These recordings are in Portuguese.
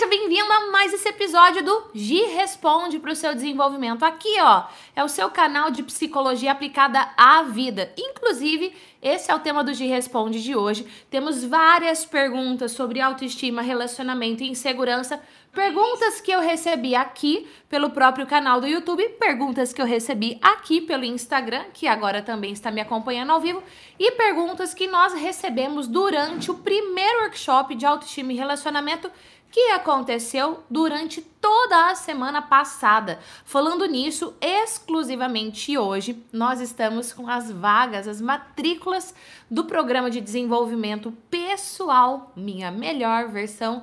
Seja bem-vindo a mais esse episódio do Gi Responde para o seu desenvolvimento. Aqui, ó, é o seu canal de psicologia aplicada à vida. Inclusive, esse é o tema do Gi Responde de hoje. Temos várias perguntas sobre autoestima, relacionamento e insegurança. Perguntas que eu recebi aqui pelo próprio canal do YouTube, perguntas que eu recebi aqui pelo Instagram, que agora também está me acompanhando ao vivo, e perguntas que nós recebemos durante o primeiro workshop de autoestima e relacionamento que aconteceu durante toda a semana passada. Falando nisso, exclusivamente hoje, nós estamos com as vagas, as matrículas do programa de desenvolvimento pessoal, minha melhor versão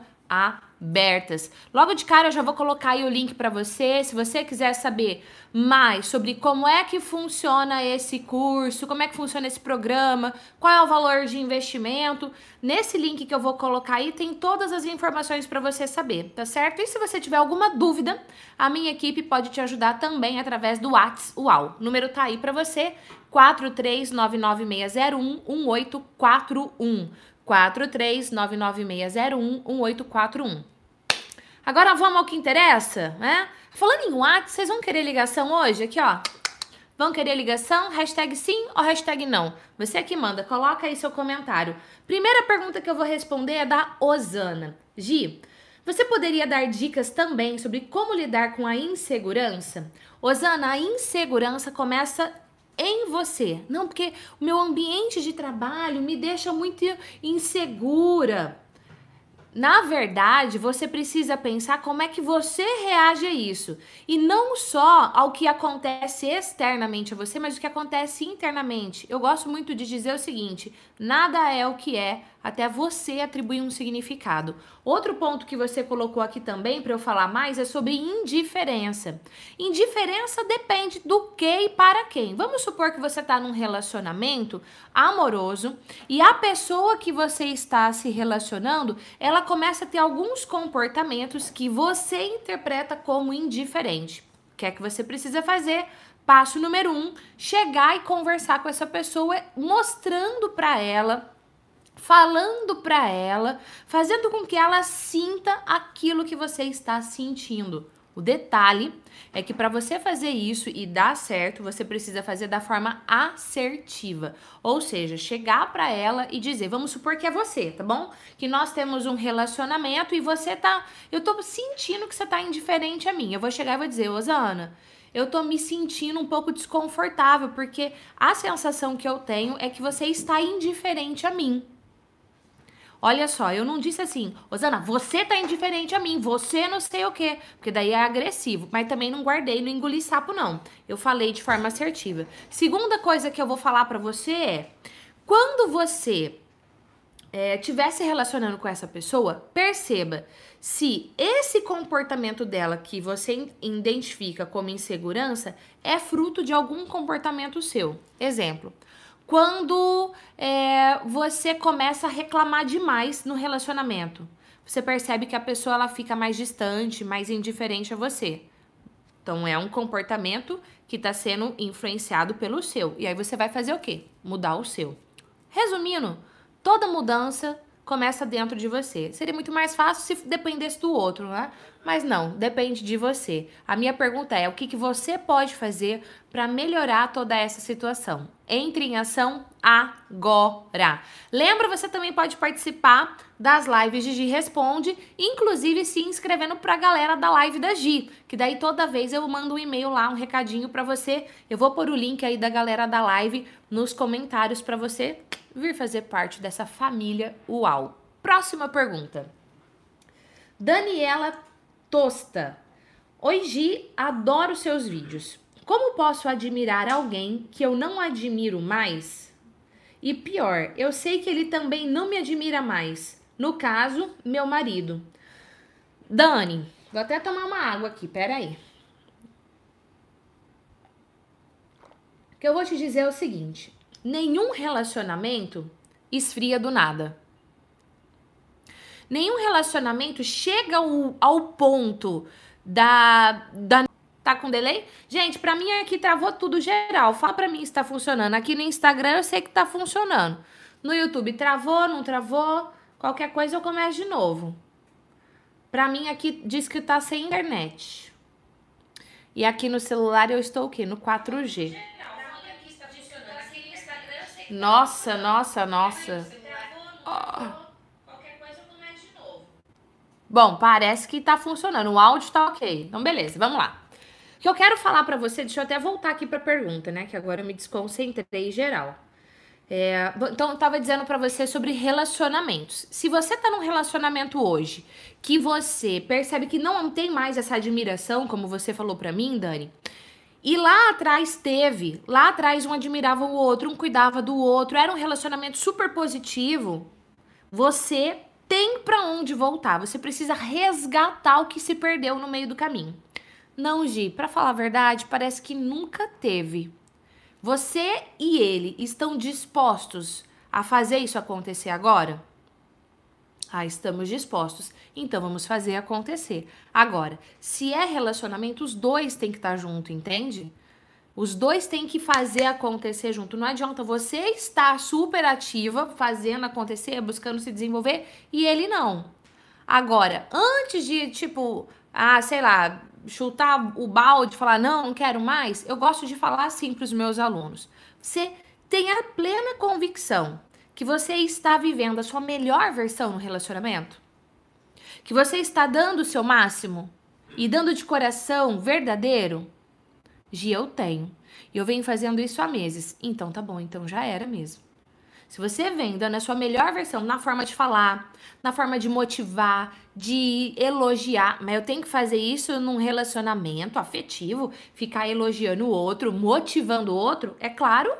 abertas. Logo de cara eu já vou colocar aí o link para você, se você quiser saber mais sobre como é que funciona esse curso, como é que funciona esse programa, qual é o valor de investimento, nesse link que eu vou colocar aí tem todas as informações para você saber, tá certo? E se você tiver alguma dúvida, a minha equipe pode te ajudar também através do WhatsApp UAU. O número tá aí para você, 43996011841. 43996011841. Agora vamos ao que interessa, né? Falando em WhatsApp, vocês vão querer ligação hoje? Aqui, ó. Vão querer ligação? Hashtag sim ou hashtag não? Você que manda, coloca aí seu comentário. Primeira pergunta que eu vou responder é da Osana. Gi, você poderia dar dicas também sobre como lidar com a insegurança? Osana, a insegurança começa em você. Não, porque o meu ambiente de trabalho me deixa muito insegura. Na verdade, você precisa pensar como é que você reage a isso. E não só ao que acontece externamente a você, mas o que acontece internamente. Eu gosto muito de dizer o seguinte: nada é o que é até você atribuir um significado. Outro ponto que você colocou aqui também para eu falar mais é sobre indiferença. Indiferença depende do que e para quem. Vamos supor que você está num relacionamento amoroso e a pessoa que você está se relacionando, ela começa a ter alguns comportamentos que você interpreta como indiferente. O que é que você precisa fazer? Passo número um: chegar e conversar com essa pessoa, mostrando para ela falando para ela, fazendo com que ela sinta aquilo que você está sentindo. O detalhe é que para você fazer isso e dar certo, você precisa fazer da forma assertiva. Ou seja, chegar para ela e dizer, vamos supor que é você, tá bom? Que nós temos um relacionamento e você tá, eu tô sentindo que você tá indiferente a mim. Eu vou chegar e vou dizer, Osana, eu tô me sentindo um pouco desconfortável porque a sensação que eu tenho é que você está indiferente a mim. Olha só, eu não disse assim, Osana, você tá indiferente a mim, você não sei o quê, porque daí é agressivo, mas também não guardei, não engoli sapo não. Eu falei de forma assertiva. Segunda coisa que eu vou falar para você é, quando você estiver é, se relacionando com essa pessoa, perceba se esse comportamento dela que você identifica como insegurança é fruto de algum comportamento seu. Exemplo, quando é, você começa a reclamar demais no relacionamento. Você percebe que a pessoa ela fica mais distante, mais indiferente a você. Então é um comportamento que está sendo influenciado pelo seu. E aí você vai fazer o quê? Mudar o seu. Resumindo, toda mudança começa dentro de você. Seria muito mais fácil se dependesse do outro, né? Mas não, depende de você. A minha pergunta é: o que, que você pode fazer para melhorar toda essa situação? Entre em ação agora. Lembra, você também pode participar das lives de Gi Responde, inclusive se inscrevendo para a galera da live da Gi, que daí toda vez eu mando um e-mail lá, um recadinho para você. Eu vou pôr o link aí da galera da live nos comentários para você vir fazer parte dessa família UAU. Próxima pergunta. Daniela Tosta. Oi, Gi, adoro seus vídeos. Como posso admirar alguém que eu não admiro mais? E pior, eu sei que ele também não me admira mais. No caso, meu marido. Dani, vou até tomar uma água aqui, peraí. O que eu vou te dizer é o seguinte: nenhum relacionamento esfria do nada. Nenhum relacionamento chega ao, ao ponto da, da. Tá com delay? Gente, pra mim aqui travou tudo geral. Fala pra mim se tá funcionando. Aqui no Instagram eu sei que tá funcionando. No YouTube travou, não travou. Qualquer coisa eu começo de novo. Pra mim aqui diz que tá sem internet. E aqui no celular eu estou o quê? No 4G. Nossa, nossa, nossa. Oh. Bom, parece que tá funcionando. O áudio tá ok. Então, beleza, vamos lá. O que eu quero falar para você, deixa eu até voltar aqui pra pergunta, né? Que agora eu me desconcentrei geral. É, então, eu tava dizendo para você sobre relacionamentos. Se você tá num relacionamento hoje que você percebe que não tem mais essa admiração, como você falou para mim, Dani, e lá atrás teve, lá atrás um admirava o outro, um cuidava do outro, era um relacionamento super positivo, você tem para onde voltar. Você precisa resgatar o que se perdeu no meio do caminho. Não, Gi, para falar a verdade, parece que nunca teve. Você e ele estão dispostos a fazer isso acontecer agora? Ah, estamos dispostos. Então vamos fazer acontecer. Agora, se é relacionamento, os dois têm que estar junto, entende? Os dois têm que fazer acontecer junto. Não adianta você estar super ativa, fazendo acontecer, buscando se desenvolver, e ele não. Agora, antes de, tipo, ah, sei lá, chutar o balde, falar, não, não quero mais, eu gosto de falar assim para os meus alunos. Você tenha plena convicção que você está vivendo a sua melhor versão no relacionamento? Que você está dando o seu máximo? E dando de coração verdadeiro? Gi, eu tenho. E eu venho fazendo isso há meses. Então tá bom, então já era mesmo. Se você vem dando a sua melhor versão na forma de falar, na forma de motivar, de elogiar, mas eu tenho que fazer isso num relacionamento afetivo, ficar elogiando o outro, motivando o outro, é claro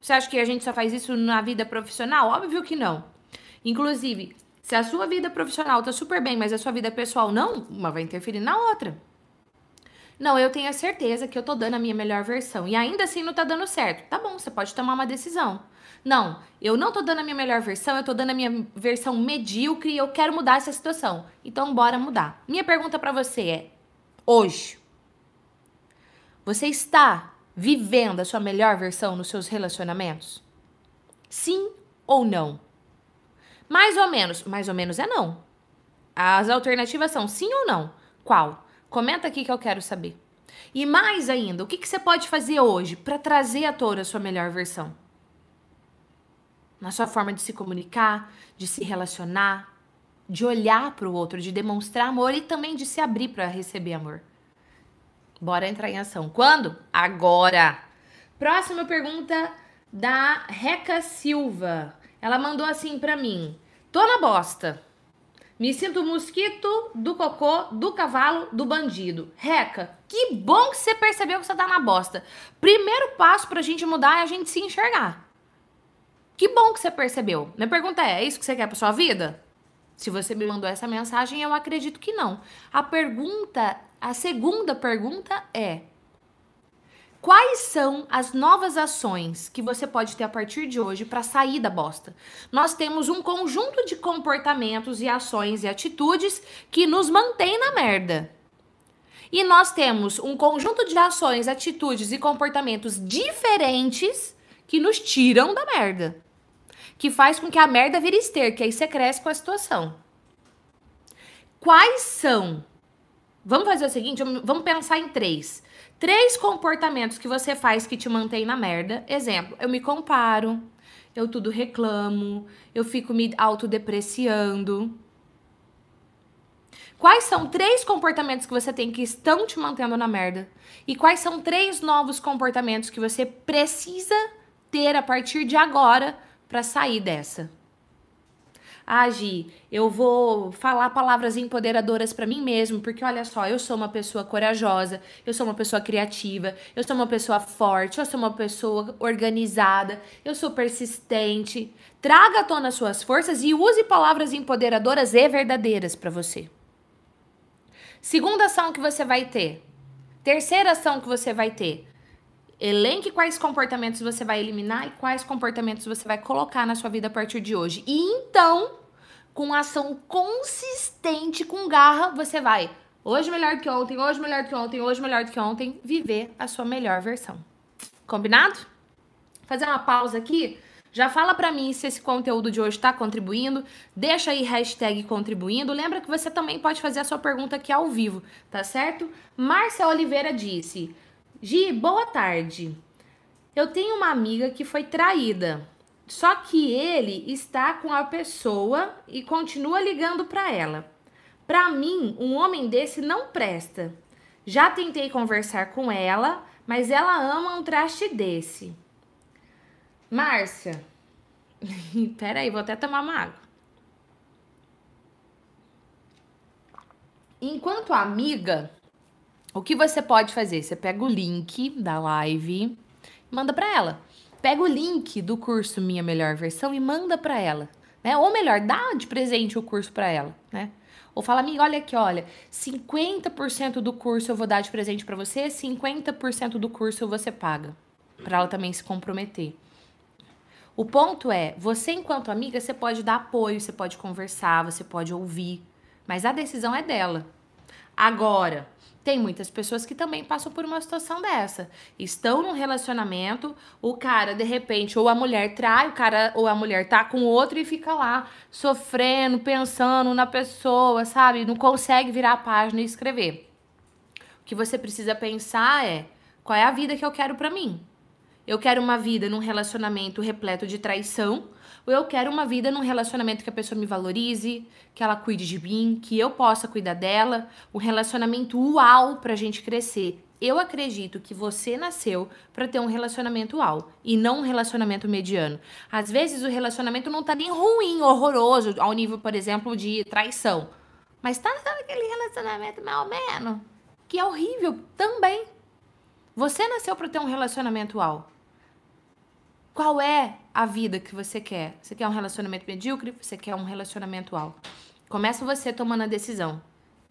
você acha que a gente só faz isso na vida profissional? Óbvio que não. Inclusive, se a sua vida profissional tá super bem, mas a sua vida pessoal não, uma vai interferir na outra. Não, eu tenho a certeza que eu tô dando a minha melhor versão e ainda assim não tá dando certo. Tá bom, você pode tomar uma decisão. Não, eu não tô dando a minha melhor versão, eu tô dando a minha versão medíocre e eu quero mudar essa situação. Então bora mudar. Minha pergunta para você é: hoje você está vivendo a sua melhor versão nos seus relacionamentos? Sim ou não? Mais ou menos. Mais ou menos é não. As alternativas são sim ou não. Qual? Comenta aqui que eu quero saber. E mais ainda, o que, que você pode fazer hoje para trazer à tona a sua melhor versão? Na sua forma de se comunicar, de se relacionar, de olhar para o outro, de demonstrar amor e também de se abrir para receber amor. Bora entrar em ação. Quando? Agora. Próxima pergunta da Reca Silva. Ela mandou assim para mim: Tô na bosta. Me sinto mosquito do cocô, do cavalo, do bandido. Reca, que bom que você percebeu que você tá na bosta. Primeiro passo pra gente mudar é a gente se enxergar. Que bom que você percebeu. Minha pergunta é: é isso que você quer pra sua vida? Se você me mandou essa mensagem, eu acredito que não. A pergunta a segunda pergunta é: Quais são as novas ações que você pode ter a partir de hoje para sair da bosta? Nós temos um conjunto de comportamentos e ações e atitudes que nos mantém na merda. E nós temos um conjunto de ações, atitudes e comportamentos diferentes que nos tiram da merda. Que faz com que a merda vire esterco, que aí você cresce com a situação. Quais são Vamos fazer o seguinte, vamos pensar em três. Três comportamentos que você faz que te mantém na merda. Exemplo, eu me comparo, eu tudo reclamo, eu fico me autodepreciando. Quais são três comportamentos que você tem que estão te mantendo na merda? E quais são três novos comportamentos que você precisa ter a partir de agora para sair dessa? Ah, Gi, eu vou falar palavras empoderadoras para mim mesmo, porque olha só, eu sou uma pessoa corajosa, eu sou uma pessoa criativa, eu sou uma pessoa forte, eu sou uma pessoa organizada, eu sou persistente. Traga à tona suas forças e use palavras empoderadoras e verdadeiras para você. Segunda ação que você vai ter. Terceira ação que você vai ter. Elenque quais comportamentos você vai eliminar e quais comportamentos você vai colocar na sua vida a partir de hoje. E então, com ação consistente, com garra, você vai hoje melhor que ontem, hoje melhor que ontem, hoje melhor que ontem, viver a sua melhor versão. Combinado? Fazer uma pausa aqui. Já fala pra mim se esse conteúdo de hoje tá contribuindo. Deixa aí hashtag contribuindo. Lembra que você também pode fazer a sua pergunta aqui ao vivo, tá certo? Márcia Oliveira disse: Gi, boa tarde. Eu tenho uma amiga que foi traída. Só que ele está com a pessoa e continua ligando para ela. Para mim, um homem desse não presta. Já tentei conversar com ela, mas ela ama um traste desse. Márcia, peraí, vou até tomar uma água. Enquanto amiga, o que você pode fazer? Você pega o link da live, manda para ela. Pega o link do curso Minha Melhor Versão e manda para ela, né? Ou melhor, dá de presente o curso para ela, né? Ou fala, amiga, olha aqui, olha, 50% do curso eu vou dar de presente para você, 50% do curso você paga, para ela também se comprometer. O ponto é, você enquanto amiga, você pode dar apoio, você pode conversar, você pode ouvir, mas a decisão é dela. Agora, tem muitas pessoas que também passam por uma situação dessa. Estão num relacionamento, o cara de repente ou a mulher trai, o cara ou a mulher tá com outro e fica lá sofrendo, pensando na pessoa, sabe? Não consegue virar a página e escrever. O que você precisa pensar é: qual é a vida que eu quero para mim? Eu quero uma vida num relacionamento repleto de traição, ou eu quero uma vida num relacionamento que a pessoa me valorize, que ela cuide de mim, que eu possa cuidar dela, um relacionamento uau pra gente crescer. Eu acredito que você nasceu para ter um relacionamento uau e não um relacionamento mediano. Às vezes o relacionamento não tá nem ruim, horroroso, ao nível, por exemplo, de traição. Mas tá aquele relacionamento mais ou menos, que é horrível também. Você nasceu para ter um relacionamento uau. Qual é a vida que você quer? Você quer um relacionamento medíocre? Você quer um relacionamento alto? Começa você tomando a decisão.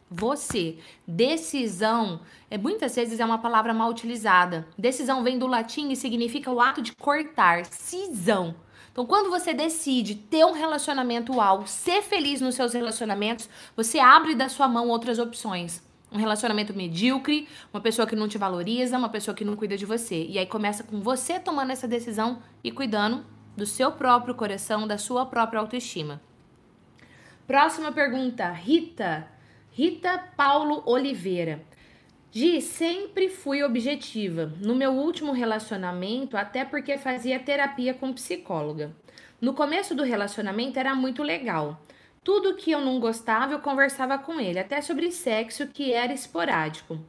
Você. Decisão, é, muitas vezes é uma palavra mal utilizada. Decisão vem do latim e significa o ato de cortar, cisão. Então, quando você decide ter um relacionamento alto, ser feliz nos seus relacionamentos, você abre da sua mão outras opções um relacionamento medíocre, uma pessoa que não te valoriza, uma pessoa que não cuida de você. E aí começa com você tomando essa decisão e cuidando do seu próprio coração, da sua própria autoestima. Próxima pergunta, Rita. Rita Paulo Oliveira. Gi, sempre fui objetiva. No meu último relacionamento, até porque fazia terapia com psicóloga. No começo do relacionamento era muito legal. Tudo que eu não gostava, eu conversava com ele, até sobre sexo, que era esporádico.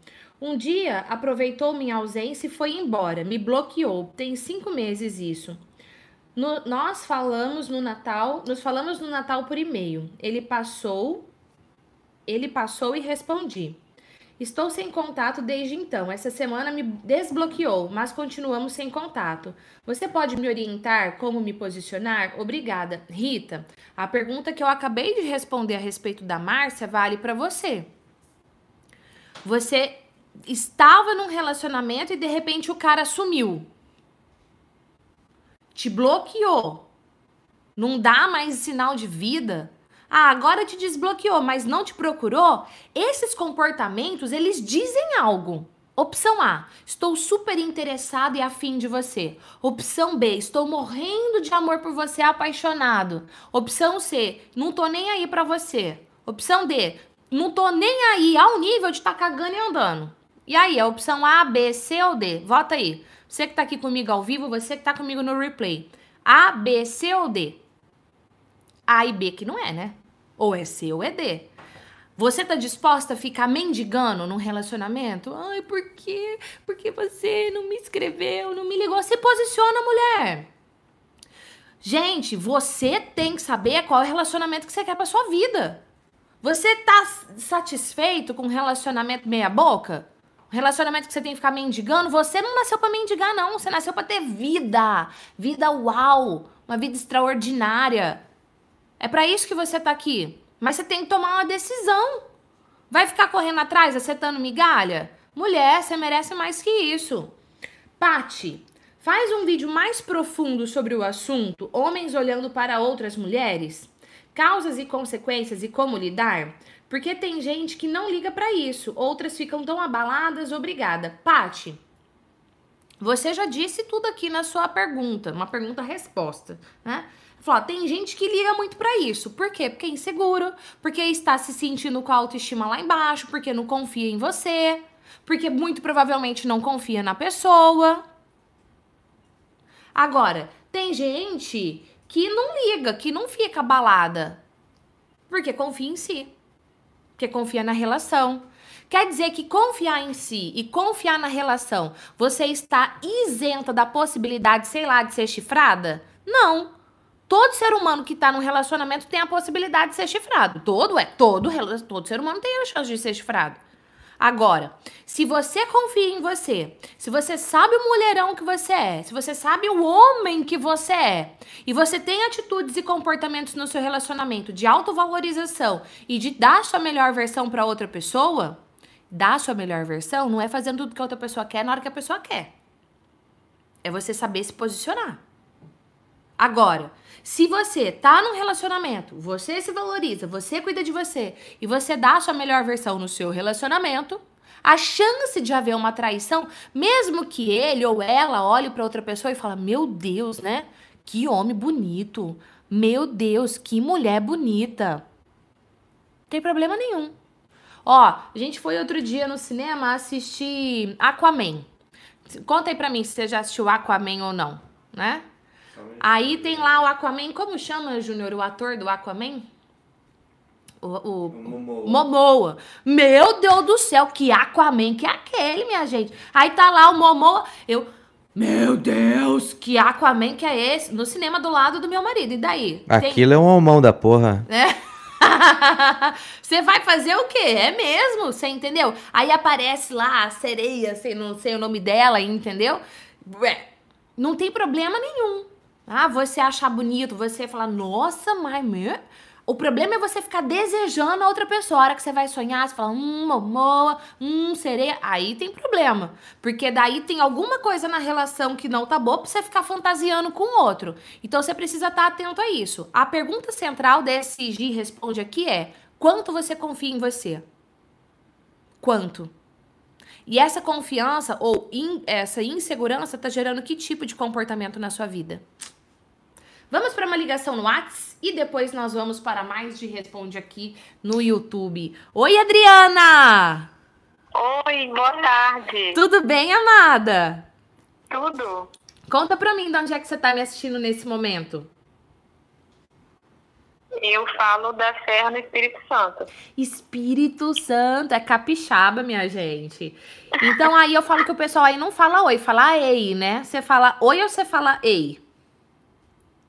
Um dia aproveitou minha ausência e foi embora, me bloqueou. Tem cinco meses isso. No, nós falamos no Natal, nos falamos no Natal por e-mail. Ele passou, ele passou e respondi. Estou sem contato desde então. Essa semana me desbloqueou, mas continuamos sem contato. Você pode me orientar como me posicionar? Obrigada. Rita, a pergunta que eu acabei de responder a respeito da Márcia vale para você. Você estava num relacionamento e de repente o cara sumiu. Te bloqueou. Não dá mais sinal de vida. Ah, agora te desbloqueou, mas não te procurou? Esses comportamentos, eles dizem algo. Opção A, estou super interessado e afim de você. Opção B, estou morrendo de amor por você, apaixonado. Opção C, não tô nem aí para você. Opção D, não tô nem aí ao nível de estar tá cagando e andando. E aí, a opção A, B, C ou D? Vota aí. Você que tá aqui comigo ao vivo, você que tá comigo no replay. A, B, C ou D? A e B que não é, né? Ou é C ou é D. Você tá disposta a ficar mendigando num relacionamento? Ai, por quê? Porque você não me escreveu, não me ligou. Se posiciona, mulher. Gente, você tem que saber qual é o relacionamento que você quer pra sua vida. Você tá satisfeito com um relacionamento meia boca? Relacionamento que você tem que ficar mendigando? Você não nasceu para mendigar, não. Você nasceu para ter vida. Vida uau. Uma vida extraordinária. É para isso que você tá aqui. Mas você tem que tomar uma decisão. Vai ficar correndo atrás, acertando migalha? Mulher, você merece mais que isso. Pati, faz um vídeo mais profundo sobre o assunto Homens olhando para outras mulheres? Causas e consequências e como lidar? Porque tem gente que não liga para isso, outras ficam tão abaladas, obrigada. Pati, Você já disse tudo aqui na sua pergunta, uma pergunta-resposta, né? Falou, tem gente que liga muito para isso. Por quê? Porque é inseguro, porque está se sentindo com a autoestima lá embaixo, porque não confia em você, porque muito provavelmente não confia na pessoa. Agora, tem gente que não liga, que não fica abalada, porque confia em si, porque confia na relação. Quer dizer que confiar em si e confiar na relação, você está isenta da possibilidade, sei lá, de ser chifrada? Não. Todo ser humano que está num relacionamento tem a possibilidade de ser chifrado. Todo é, todo, todo ser humano tem a chance de ser chifrado. Agora, se você confia em você, se você sabe o mulherão que você é, se você sabe o homem que você é, e você tem atitudes e comportamentos no seu relacionamento de autovalorização e de dar sua melhor versão para outra pessoa, dar sua melhor versão não é fazendo tudo que a outra pessoa quer na hora que a pessoa quer. É você saber se posicionar. Agora, se você tá num relacionamento, você se valoriza, você cuida de você e você dá a sua melhor versão no seu relacionamento, a chance de haver uma traição, mesmo que ele ou ela olhe para outra pessoa e fala: "Meu Deus, né? Que homem bonito. Meu Deus, que mulher bonita." Não tem problema nenhum. Ó, a gente foi outro dia no cinema assistir Aquaman. Conta aí pra mim se você já assistiu Aquaman ou não, né? Aí tem lá o Aquaman, como chama, Júnior, o ator do Aquaman? O, o, o Momoa. Momoa. Meu Deus do céu, que Aquaman que é aquele, minha gente. Aí tá lá o Momoa, eu... Meu Deus, que Aquaman que é esse? No cinema do lado do meu marido, e daí? Aquilo tem... é um homão da porra. É. você vai fazer o quê? É mesmo, você entendeu? Aí aparece lá a sereia, sei, não sei o nome dela, entendeu? Ué, não tem problema nenhum. Ah, você achar bonito, você falar, nossa, mas meu... O problema é você ficar desejando a outra pessoa. A hora que você vai sonhar, você fala, hum, momoa, hum, sereia. Aí tem problema. Porque daí tem alguma coisa na relação que não tá boa pra você ficar fantasiando com o outro. Então você precisa estar tá atento a isso. A pergunta central desse G responde aqui é: quanto você confia em você? Quanto? E essa confiança ou in, essa insegurança tá gerando que tipo de comportamento na sua vida? Vamos para uma ligação no Whats e depois nós vamos para mais de Responde aqui no YouTube. Oi, Adriana! Oi, boa tarde. Tudo bem, amada? Tudo. Conta pra mim de onde é que você tá me assistindo nesse momento. Eu falo da Serra no Espírito Santo. Espírito Santo, é capixaba, minha gente. Então aí eu falo que o pessoal aí não fala oi, fala ei, né? Você fala oi ou você fala ei?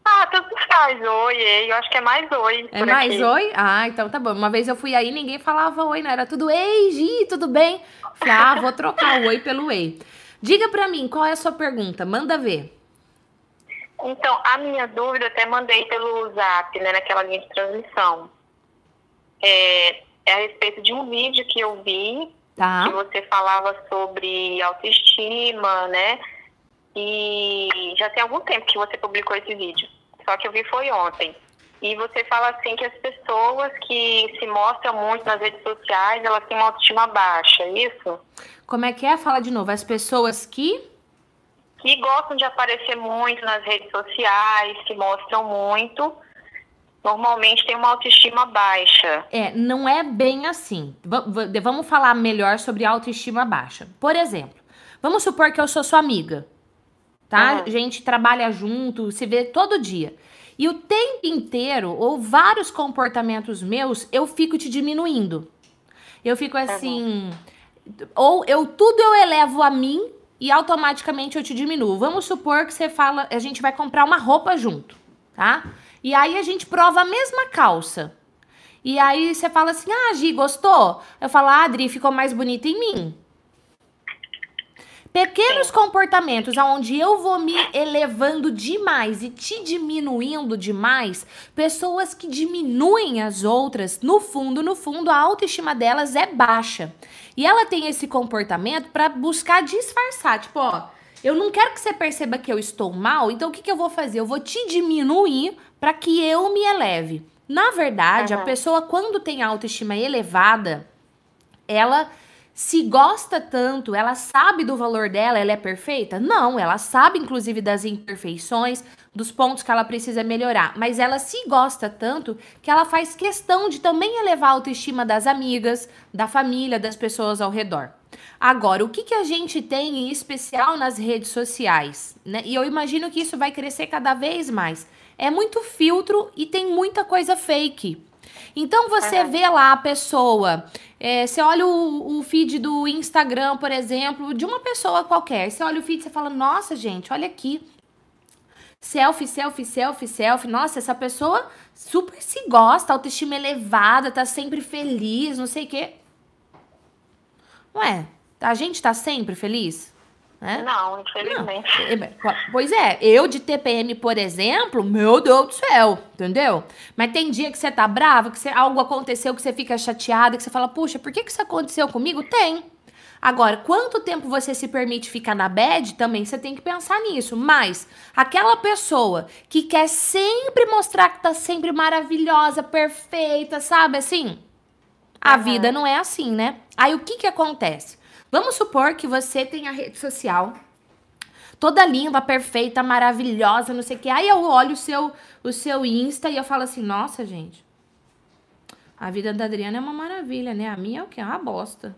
Ah, tanto faz. Oi, ei. Eu acho que é mais oi. É mais aqui. oi? Ah, então tá bom. Uma vez eu fui aí ninguém falava oi, não. Era tudo ei, Gi, tudo bem? Falei, ah, vou trocar o oi pelo ei. Diga pra mim, qual é a sua pergunta? Manda ver. Então, a minha dúvida eu até mandei pelo zap, né, naquela linha de transmissão. É, é a respeito de um vídeo que eu vi, tá. que você falava sobre autoestima, né? E já tem algum tempo que você publicou esse vídeo só que eu vi foi ontem. E você fala assim que as pessoas que se mostram muito nas redes sociais, elas têm uma autoestima baixa, é isso? Como é que é? Fala de novo. As pessoas que que gostam de aparecer muito nas redes sociais, que mostram muito, normalmente tem uma autoestima baixa. É, não é bem assim. V vamos falar melhor sobre autoestima baixa. Por exemplo, vamos supor que eu sou sua amiga tá? Uhum. A gente trabalha junto, se vê todo dia. E o tempo inteiro, ou vários comportamentos meus, eu fico te diminuindo. Eu fico assim. Uhum. Ou eu tudo eu elevo a mim e automaticamente eu te diminuo. Vamos supor que você fala, a gente vai comprar uma roupa junto, tá? E aí a gente prova a mesma calça. E aí você fala assim: "Ah, Gi, gostou?" Eu falo: "Ah, Adri, ficou mais bonita em mim." Pequenos comportamentos onde eu vou me elevando demais e te diminuindo demais, pessoas que diminuem as outras, no fundo, no fundo, a autoestima delas é baixa. E ela tem esse comportamento para buscar disfarçar, tipo, ó, eu não quero que você perceba que eu estou mal, então o que, que eu vou fazer? Eu vou te diminuir para que eu me eleve. Na verdade, uhum. a pessoa, quando tem autoestima elevada, ela se gosta tanto, ela sabe do valor dela, ela é perfeita? Não, ela sabe inclusive das imperfeições, dos pontos que ela precisa melhorar, mas ela se gosta tanto que ela faz questão de também elevar a autoestima das amigas, da família, das pessoas ao redor. Agora, o que, que a gente tem em especial nas redes sociais? Né? E eu imagino que isso vai crescer cada vez mais. É muito filtro e tem muita coisa fake. Então você vê lá a pessoa, é, você olha o, o, feed do Instagram, por exemplo, de uma pessoa qualquer. Você olha o feed e fala, nossa, gente, olha aqui. Selfie, selfie, selfie, selfie. Nossa, essa pessoa super se gosta, autoestima elevada, tá sempre feliz, não sei o quê. Ué, a gente tá sempre feliz? Né? Não, infelizmente. Não. Pois é, eu de TPM, por exemplo, meu Deus do céu, entendeu? Mas tem dia que você tá bravo, que você, algo aconteceu, que você fica chateada, que você fala, puxa, por que, que isso aconteceu comigo? Tem. Agora, quanto tempo você se permite ficar na bad, também você tem que pensar nisso. Mas aquela pessoa que quer sempre mostrar que tá sempre maravilhosa, perfeita, sabe assim? A uhum. vida não é assim, né? Aí o que que acontece? Vamos supor que você tem a rede social toda linda, perfeita, maravilhosa, não sei o que. Aí eu olho o seu, o seu Insta e eu falo assim: nossa, gente, a vida da Adriana é uma maravilha, né? A minha é o quê? É uma bosta.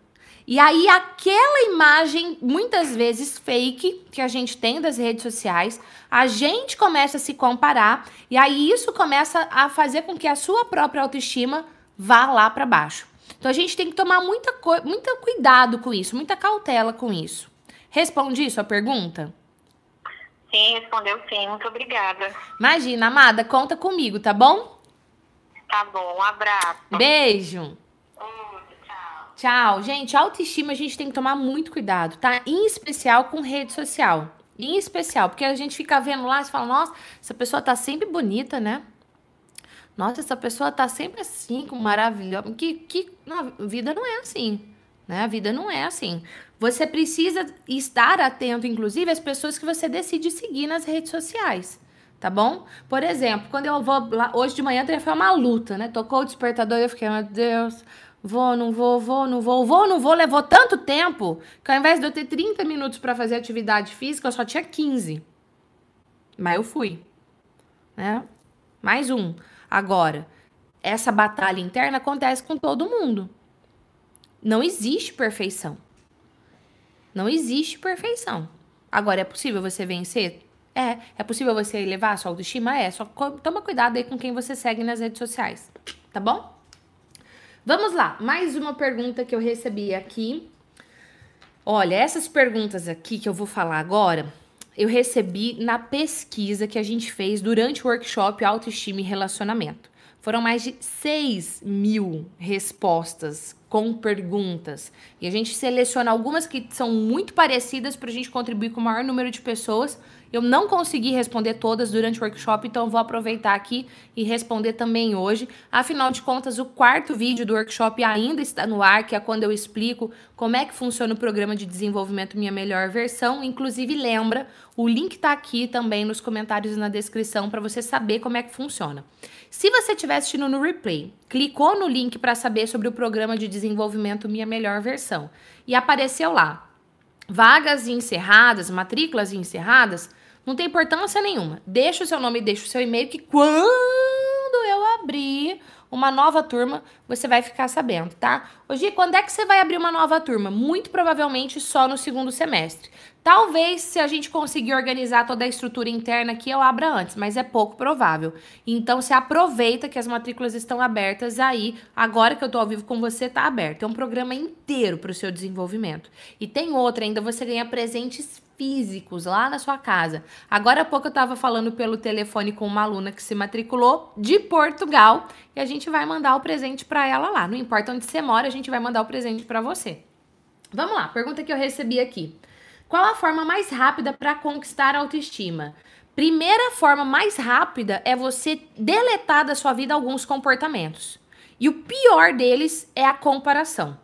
E aí, aquela imagem, muitas vezes fake, que a gente tem das redes sociais, a gente começa a se comparar, e aí isso começa a fazer com que a sua própria autoestima vá lá para baixo. Então a gente tem que tomar muita, muito cuidado com isso, muita cautela com isso. Responde isso a pergunta? Sim, respondeu sim. Muito obrigada. Imagina, amada, conta comigo, tá bom? Tá bom, um abraço. Beijo. tchau. Tchau. Gente, autoestima a gente tem que tomar muito cuidado, tá? Em especial com rede social. Em especial, porque a gente fica vendo lá e fala, nossa, essa pessoa tá sempre bonita, né? Nossa, essa pessoa tá sempre assim, com maravilhosa. Que, que a vida não é assim. Né? A vida não é assim. Você precisa estar atento, inclusive, às pessoas que você decide seguir nas redes sociais. Tá bom? Por exemplo, quando eu vou lá, hoje de manhã foi uma luta, né? Tocou o despertador e eu fiquei, meu Deus, vou, não vou, vou, não vou, vou, não vou, levou tanto tempo que ao invés de eu ter 30 minutos para fazer atividade física, eu só tinha 15. Mas eu fui. Né? Mais um. Agora, essa batalha interna acontece com todo mundo. Não existe perfeição. Não existe perfeição. Agora, é possível você vencer? É. É possível você elevar a sua autoestima? É. Só toma cuidado aí com quem você segue nas redes sociais. Tá bom? Vamos lá. Mais uma pergunta que eu recebi aqui. Olha, essas perguntas aqui que eu vou falar agora eu recebi na pesquisa que a gente fez durante o workshop Autoestima e Relacionamento. Foram mais de 6 mil respostas com perguntas. E a gente seleciona algumas que são muito parecidas para a gente contribuir com o maior número de pessoas eu não consegui responder todas durante o workshop, então vou aproveitar aqui e responder também hoje. Afinal de contas, o quarto vídeo do workshop ainda está no ar, que é quando eu explico como é que funciona o programa de desenvolvimento Minha Melhor Versão. Inclusive, lembra, o link está aqui também nos comentários e na descrição para você saber como é que funciona. Se você estiver assistindo no replay, clicou no link para saber sobre o programa de desenvolvimento Minha Melhor Versão e apareceu lá vagas encerradas, matrículas encerradas, não tem importância nenhuma. Deixa o seu nome, deixa o seu e-mail que quando eu abrir uma nova turma, você vai ficar sabendo, tá? Hoje, quando é que você vai abrir uma nova turma? Muito provavelmente só no segundo semestre. Talvez, se a gente conseguir organizar toda a estrutura interna aqui, eu abra antes, mas é pouco provável. Então, se aproveita que as matrículas estão abertas aí, agora que eu tô ao vivo com você, tá aberto. É um programa inteiro para o seu desenvolvimento. E tem outra ainda, você ganha presentes físicos lá na sua casa. Agora há pouco eu estava falando pelo telefone com uma aluna que se matriculou de Portugal e a gente vai mandar o presente para ela lá. Não importa onde você mora, a gente vai mandar o presente para você. Vamos lá, pergunta que eu recebi aqui. Qual a forma mais rápida para conquistar a autoestima? Primeira forma mais rápida é você deletar da sua vida alguns comportamentos. E o pior deles é a comparação.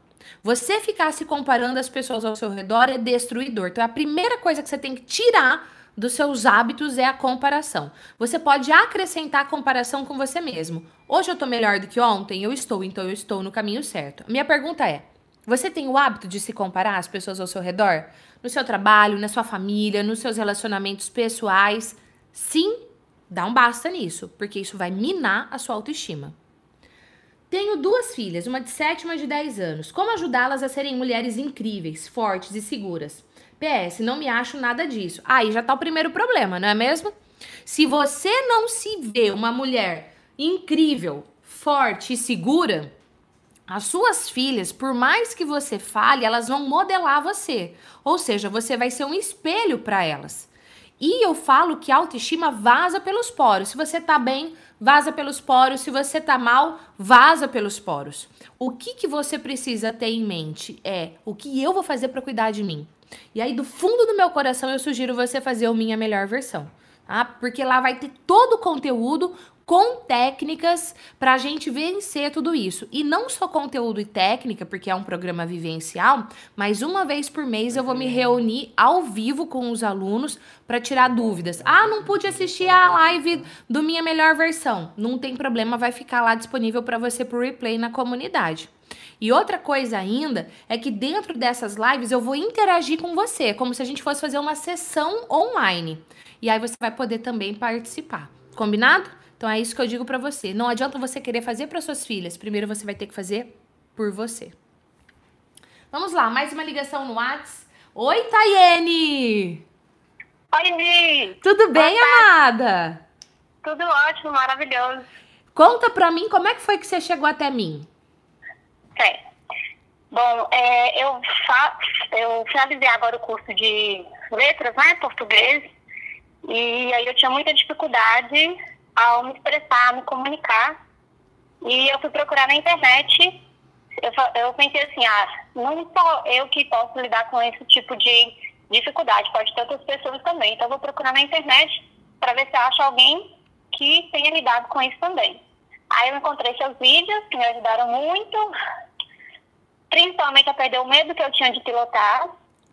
Você ficar se comparando as pessoas ao seu redor é destruidor. Então, a primeira coisa que você tem que tirar dos seus hábitos é a comparação. Você pode acrescentar a comparação com você mesmo. Hoje eu tô melhor do que ontem? Eu estou, então eu estou no caminho certo. Minha pergunta é: Você tem o hábito de se comparar às pessoas ao seu redor? No seu trabalho, na sua família, nos seus relacionamentos pessoais? Sim, dá um basta nisso, porque isso vai minar a sua autoestima. Tenho duas filhas, uma de 7 e uma de 10 anos. Como ajudá-las a serem mulheres incríveis, fortes e seguras? PS, não me acho nada disso. Aí já tá o primeiro problema, não é mesmo? Se você não se vê uma mulher incrível, forte e segura, as suas filhas, por mais que você fale, elas vão modelar você. Ou seja, você vai ser um espelho para elas. E eu falo que a autoestima vaza pelos poros. Se você tá bem, vaza pelos poros. Se você tá mal, vaza pelos poros. O que, que você precisa ter em mente é o que eu vou fazer para cuidar de mim. E aí, do fundo do meu coração, eu sugiro você fazer o Minha Melhor Versão. Tá? Porque lá vai ter todo o conteúdo com técnicas para a gente vencer tudo isso. E não só conteúdo e técnica, porque é um programa vivencial, mas uma vez por mês eu vou me reunir ao vivo com os alunos para tirar dúvidas. Ah, não pude assistir a live do Minha Melhor Versão. Não tem problema, vai ficar lá disponível para você por replay na comunidade. E outra coisa ainda é que dentro dessas lives eu vou interagir com você, como se a gente fosse fazer uma sessão online. E aí você vai poder também participar. Combinado? Então é isso que eu digo para você. Não adianta você querer fazer para suas filhas. Primeiro você vai ter que fazer por você. Vamos lá, mais uma ligação no Whats. Oi, Tayene! Oi, Mi! Tudo bem, amada? Tudo ótimo, maravilhoso. Conta pra mim como é que foi que você chegou até mim. É. Bom, é, eu, fa eu finalizei agora o curso de letras, né, português, e aí eu tinha muita dificuldade ao me expressar, me comunicar. E eu fui procurar na internet. Eu, eu pensei assim, ah, não só eu que posso lidar com esse tipo de dificuldade, pode ter outras pessoas também. Então eu vou procurar na internet para ver se eu acho alguém que tenha lidado com isso também. Aí eu encontrei seus vídeos que me ajudaram muito, principalmente a perder o medo que eu tinha de pilotar.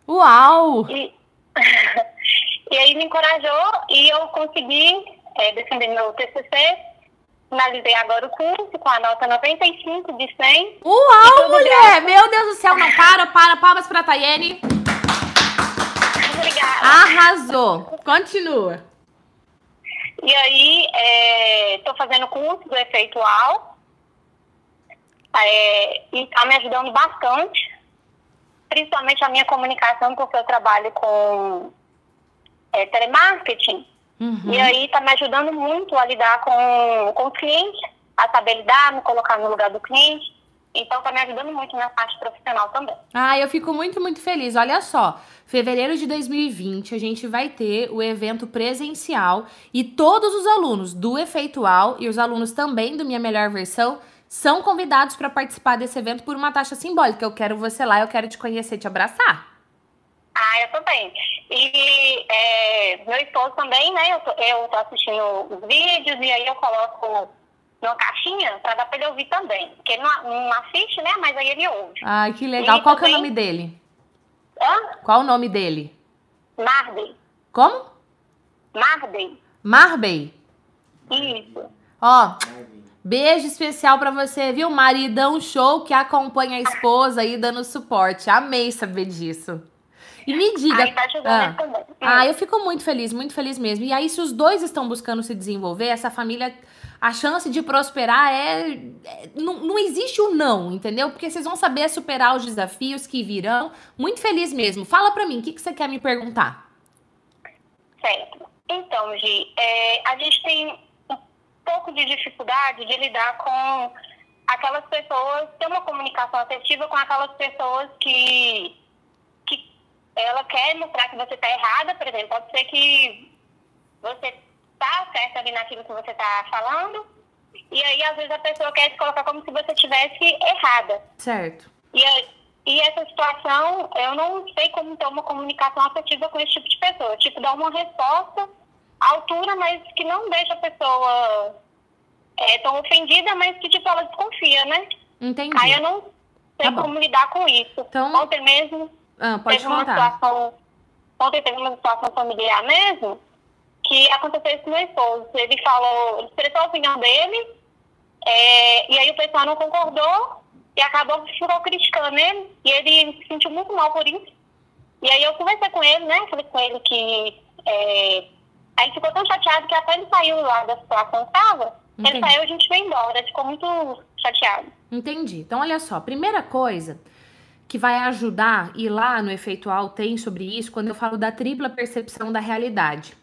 Uau! E, e aí me encorajou e eu consegui é, defender meu TCC. Finalizei agora o curso com a nota 95 de 100. Uau, mulher! Graças. Meu Deus do céu, não para, para. Palmas pra Tayene. Obrigada. Arrasou. Continua. E aí, estou é, fazendo curso do efeitual. É, e está me ajudando bastante. Principalmente a minha comunicação, porque eu trabalho com é, telemarketing. Uhum. E aí está me ajudando muito a lidar com, com o cliente, a saber lidar, me colocar no lugar do cliente. Então está me ajudando muito na parte profissional também. Ah, eu fico muito, muito feliz. Olha só, fevereiro de 2020 a gente vai ter o evento presencial e todos os alunos do Efeitual e os alunos também do Minha Melhor Versão são convidados para participar desse evento por uma taxa simbólica. Eu quero você lá, eu quero te conhecer, te abraçar. Ah, eu também. E é, meu esposo também, né? Eu tô, eu tô assistindo os vídeos e aí eu coloco numa caixinha para dar para ele ouvir também. Porque ele não, não, assiste, né? Mas aí ele ouve. Ai, que legal. E Qual também... que é o nome dele? Hã? Qual o nome dele? Marbey. Como? Marbey. Marbey? Isso. Ó, beijo especial para você, viu? Maridão show que acompanha a esposa aí dando suporte. Amei saber disso. E me diga. Aí tá ah, ah, eu fico muito feliz, muito feliz mesmo. E aí, se os dois estão buscando se desenvolver, essa família, a chance de prosperar é. é não, não existe o não, entendeu? Porque vocês vão saber superar os desafios que virão. Muito feliz mesmo. Fala pra mim, o que, que você quer me perguntar? Certo. Então, Gi, é, a gente tem um pouco de dificuldade de lidar com aquelas pessoas, ter uma comunicação afetiva com aquelas pessoas que ela quer mostrar que você está errada, por exemplo, pode ser que você está certa ali naquilo que você está falando, e aí às vezes a pessoa quer se colocar como se você estivesse errada. Certo. E, e essa situação, eu não sei como ter uma comunicação afetiva com esse tipo de pessoa. Tipo, dar uma resposta à altura, mas que não deixa a pessoa é, tão ofendida, mas que tipo, ela desconfia, né? Entendi. Aí eu não sei tá como lidar com isso. Então... Ontem mesmo ah, pode teve contar. Uma situação, ontem teve uma situação familiar mesmo, que aconteceu isso com meu esposo. Ele falou, ele expressou a opinião dele, é, e aí o pessoal não concordou, e acabou ficou criticando ele. E ele se sentiu muito mal por isso. E aí eu conversei com ele, né? Falei com ele que. É... Aí ficou tão chateado que até ele saiu lá da situação que estava. Ele saiu a gente foi embora. Ficou muito chateado. Entendi. Então, olha só. Primeira coisa que vai ajudar, e lá no Efeitual tem sobre isso, quando eu falo da tripla percepção da realidade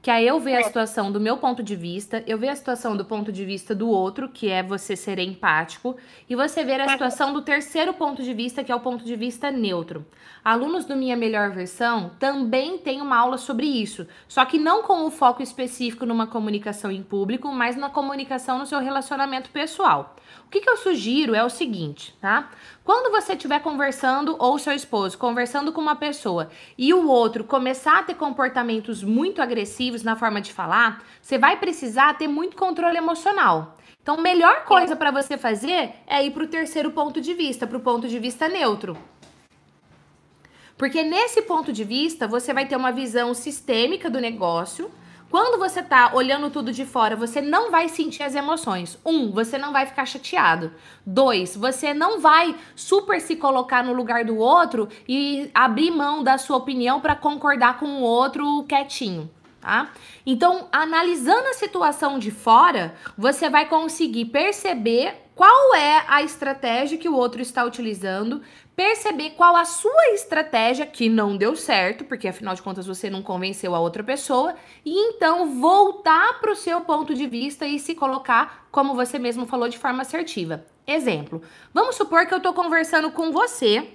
que é eu ver a é. situação do meu ponto de vista, eu ver a situação do ponto de vista do outro, que é você ser empático, e você ver a situação do terceiro ponto de vista, que é o ponto de vista neutro. Alunos do Minha Melhor Versão também têm uma aula sobre isso, só que não com o foco específico numa comunicação em público, mas na comunicação no seu relacionamento pessoal. O que, que eu sugiro é o seguinte, tá? Quando você estiver conversando, ou seu esposo, conversando com uma pessoa, e o outro começar a ter comportamentos muito agressivos na forma de falar, você vai precisar ter muito controle emocional. Então, melhor coisa para você fazer é ir para o terceiro ponto de vista, para o ponto de vista neutro. Porque nesse ponto de vista, você vai ter uma visão sistêmica do negócio, quando você tá olhando tudo de fora, você não vai sentir as emoções. Um, você não vai ficar chateado. Dois, você não vai super se colocar no lugar do outro e abrir mão da sua opinião para concordar com o outro quietinho. Tá? Então, analisando a situação de fora, você vai conseguir perceber qual é a estratégia que o outro está utilizando perceber qual a sua estratégia que não deu certo, porque afinal de contas você não convenceu a outra pessoa, e então voltar para o seu ponto de vista e se colocar, como você mesmo falou, de forma assertiva. Exemplo: vamos supor que eu estou conversando com você.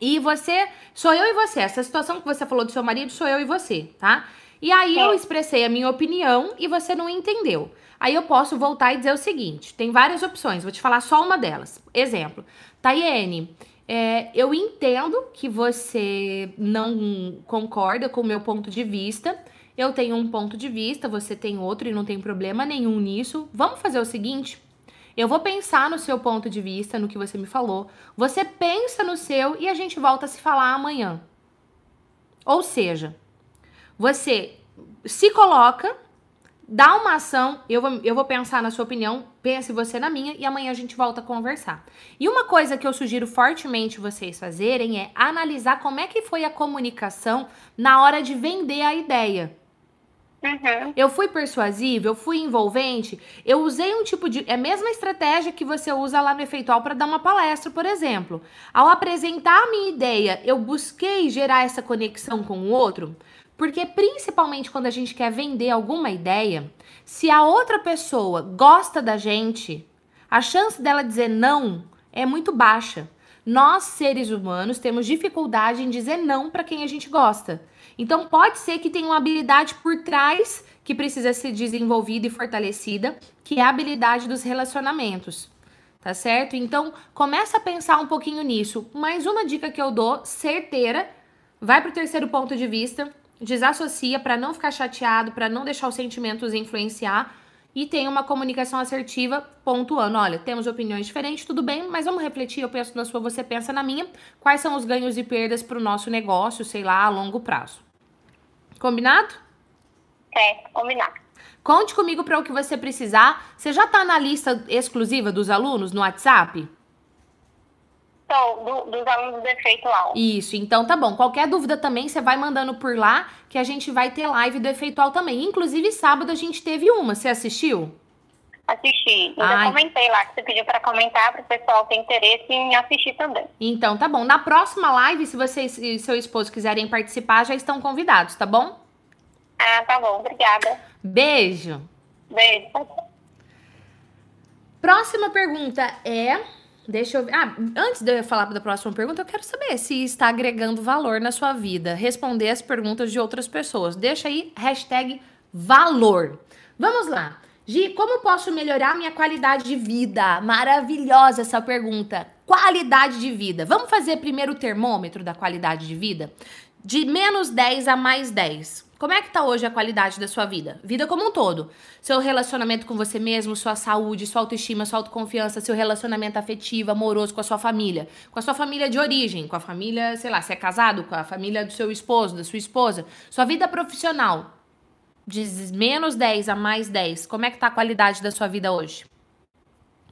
E você, sou eu e você. Essa situação que você falou do seu marido, sou eu e você, tá? E aí eu expressei a minha opinião e você não entendeu. Aí eu posso voltar e dizer o seguinte: tem várias opções, vou te falar só uma delas. Exemplo, Tayene, é, eu entendo que você não concorda com o meu ponto de vista. Eu tenho um ponto de vista, você tem outro e não tem problema nenhum nisso. Vamos fazer o seguinte: eu vou pensar no seu ponto de vista, no que você me falou. Você pensa no seu e a gente volta a se falar amanhã. Ou seja, você se coloca dá uma ação, eu vou, eu vou pensar na sua opinião, pense você na minha e amanhã a gente volta a conversar. E uma coisa que eu sugiro fortemente vocês fazerem é analisar como é que foi a comunicação na hora de vender a ideia. Uhum. Eu fui persuasiva, eu fui envolvente, eu usei um tipo de. É a mesma estratégia que você usa lá no Efeitual para dar uma palestra, por exemplo. Ao apresentar a minha ideia, eu busquei gerar essa conexão com o outro. Porque principalmente quando a gente quer vender alguma ideia, se a outra pessoa gosta da gente, a chance dela dizer não é muito baixa. Nós, seres humanos, temos dificuldade em dizer não para quem a gente gosta. Então pode ser que tenha uma habilidade por trás que precisa ser desenvolvida e fortalecida, que é a habilidade dos relacionamentos. Tá certo? Então, começa a pensar um pouquinho nisso. Mais uma dica que eu dou, certeira, vai para o terceiro ponto de vista, desassocia para não ficar chateado, para não deixar os sentimentos influenciar e tem uma comunicação assertiva pontuando, olha, temos opiniões diferentes, tudo bem, mas vamos refletir, eu penso na sua, você pensa na minha, quais são os ganhos e perdas para o nosso negócio, sei lá, a longo prazo. Combinado? É, combinado. Conte comigo para o que você precisar. Você já está na lista exclusiva dos alunos no WhatsApp? Então, do, dos alunos do Efeitual. Isso, então tá bom. Qualquer dúvida também, você vai mandando por lá, que a gente vai ter live do Efeitual também. Inclusive, sábado a gente teve uma. Você assistiu? Assisti. Ainda Ai. comentei lá, que você pediu para comentar, para o pessoal ter interesse em assistir também. Então, tá bom. Na próxima live, se vocês e seu esposo quiserem participar, já estão convidados, tá bom? Ah, tá bom. Obrigada. Beijo. Beijo. Próxima pergunta é Deixa eu ver. Ah, antes de eu falar da próxima pergunta, eu quero saber se está agregando valor na sua vida. Responder as perguntas de outras pessoas. Deixa aí, hashtag valor. Vamos lá. Gi, como posso melhorar minha qualidade de vida? Maravilhosa essa pergunta. Qualidade de vida. Vamos fazer primeiro o termômetro da qualidade de vida? De menos 10 a mais 10. Como é que tá hoje a qualidade da sua vida? Vida como um todo. Seu relacionamento com você mesmo, sua saúde, sua autoestima, sua autoconfiança, seu relacionamento afetivo, amoroso com a sua família, com a sua família de origem, com a família, sei lá, se é casado, com a família do seu esposo, da sua esposa, sua vida profissional. De menos 10 a mais 10. Como é que tá a qualidade da sua vida hoje?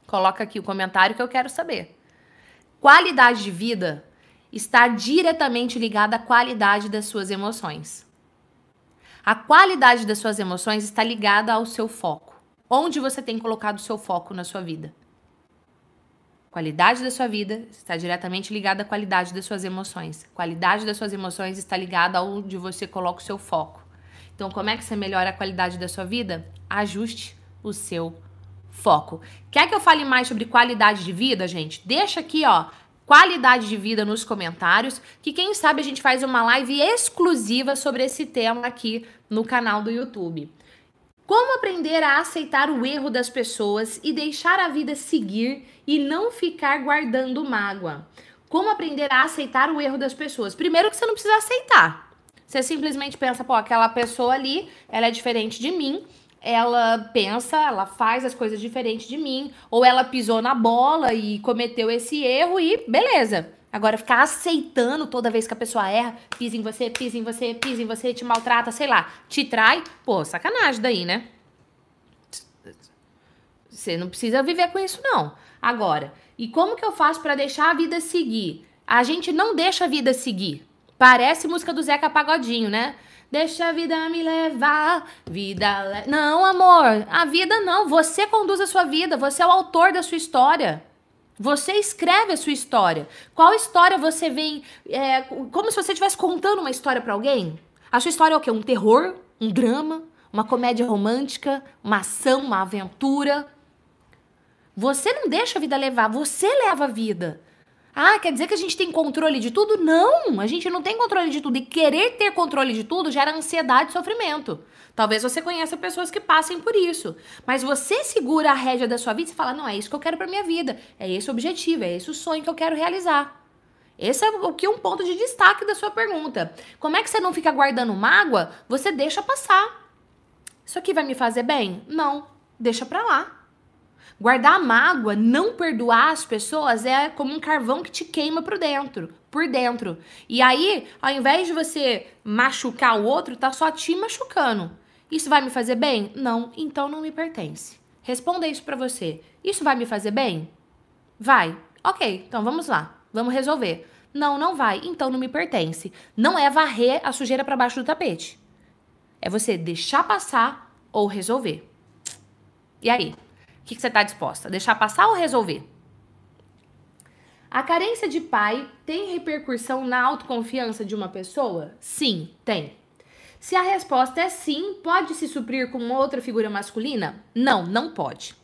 Coloca aqui o comentário que eu quero saber. Qualidade de vida está diretamente ligada à qualidade das suas emoções. A qualidade das suas emoções está ligada ao seu foco. Onde você tem colocado o seu foco na sua vida? Qualidade da sua vida está diretamente ligada à qualidade das suas emoções. Qualidade das suas emoções está ligada aonde você coloca o seu foco. Então, como é que você melhora a qualidade da sua vida? Ajuste o seu foco. Quer que eu fale mais sobre qualidade de vida, gente? Deixa aqui, ó, qualidade de vida nos comentários, que quem sabe a gente faz uma live exclusiva sobre esse tema aqui no canal do YouTube. Como aprender a aceitar o erro das pessoas e deixar a vida seguir e não ficar guardando mágoa? Como aprender a aceitar o erro das pessoas? Primeiro que você não precisa aceitar. Você simplesmente pensa, pô, aquela pessoa ali, ela é diferente de mim, ela pensa, ela faz as coisas diferentes de mim, ou ela pisou na bola e cometeu esse erro e beleza. Agora, ficar aceitando toda vez que a pessoa erra, pisa em você, pisa em você, pisa em você, te maltrata, sei lá, te trai, pô, sacanagem daí, né? Você não precisa viver com isso, não. Agora, e como que eu faço para deixar a vida seguir? A gente não deixa a vida seguir. Parece música do Zeca Pagodinho, né? Deixa a vida me levar, vida. Le... Não, amor, a vida não. Você conduz a sua vida, você é o autor da sua história. Você escreve a sua história. Qual história você vem. É, como se você estivesse contando uma história para alguém? A sua história é o quê? Um terror? Um drama? Uma comédia romântica? Uma ação? Uma aventura? Você não deixa a vida levar, você leva a vida. Ah, quer dizer que a gente tem controle de tudo? Não, a gente não tem controle de tudo. E querer ter controle de tudo gera ansiedade e sofrimento. Talvez você conheça pessoas que passem por isso. Mas você segura a rédea da sua vida e fala: não, é isso que eu quero para minha vida. É esse o objetivo, é esse o sonho que eu quero realizar. Esse é o que é um ponto de destaque da sua pergunta. Como é que você não fica guardando mágoa? Você deixa passar. Isso aqui vai me fazer bem? Não, deixa pra lá. Guardar mágoa, não perdoar as pessoas é como um carvão que te queima por dentro, por dentro. E aí, ao invés de você machucar o outro, tá só te machucando. Isso vai me fazer bem? Não, então não me pertence. Responda isso para você. Isso vai me fazer bem? Vai. OK, então vamos lá. Vamos resolver. Não, não vai. Então não me pertence. Não é varrer a sujeira para baixo do tapete. É você deixar passar ou resolver. E aí? Que, que você está disposta? Deixar passar ou resolver? A carência de pai tem repercussão na autoconfiança de uma pessoa? Sim, tem. Se a resposta é sim, pode se suprir com outra figura masculina? Não, não pode.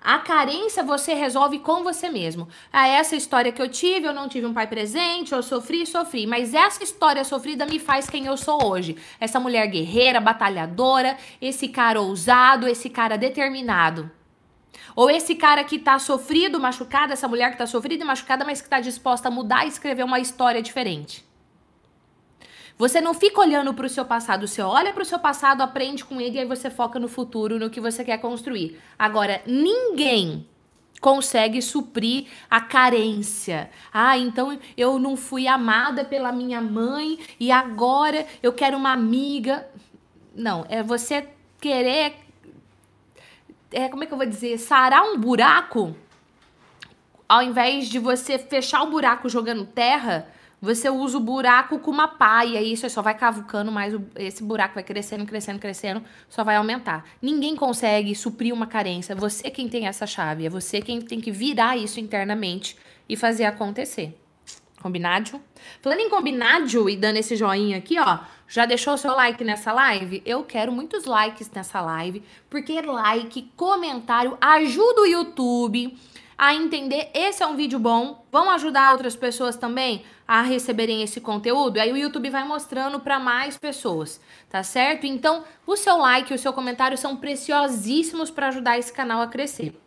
A carência você resolve com você mesmo. Ah, essa história que eu tive, eu não tive um pai presente, eu sofri, sofri. Mas essa história sofrida me faz quem eu sou hoje. Essa mulher guerreira, batalhadora, esse cara ousado, esse cara determinado. Ou esse cara que tá sofrido, machucado, essa mulher que tá sofrida e machucada, mas que tá disposta a mudar e escrever uma história diferente. Você não fica olhando para o seu passado, você olha para o seu passado, aprende com ele e aí você foca no futuro, no que você quer construir. Agora, ninguém consegue suprir a carência. Ah, então eu não fui amada pela minha mãe e agora eu quero uma amiga. Não, é você querer é, como é que eu vou dizer, sarar um buraco, ao invés de você fechar o buraco jogando terra, você usa o buraco com uma pá e aí isso só vai cavucando mais, esse buraco vai crescendo, crescendo, crescendo, só vai aumentar. Ninguém consegue suprir uma carência, você quem tem essa chave, é você quem tem que virar isso internamente e fazer acontecer. Combinado? Falando em combinado e dando esse joinha aqui, ó, já deixou seu like nessa live? Eu quero muitos likes nessa live, porque like, comentário ajuda o YouTube a entender esse é um vídeo bom. Vão ajudar outras pessoas também a receberem esse conteúdo. Aí o YouTube vai mostrando para mais pessoas, tá certo? Então, o seu like e o seu comentário são preciosíssimos para ajudar esse canal a crescer.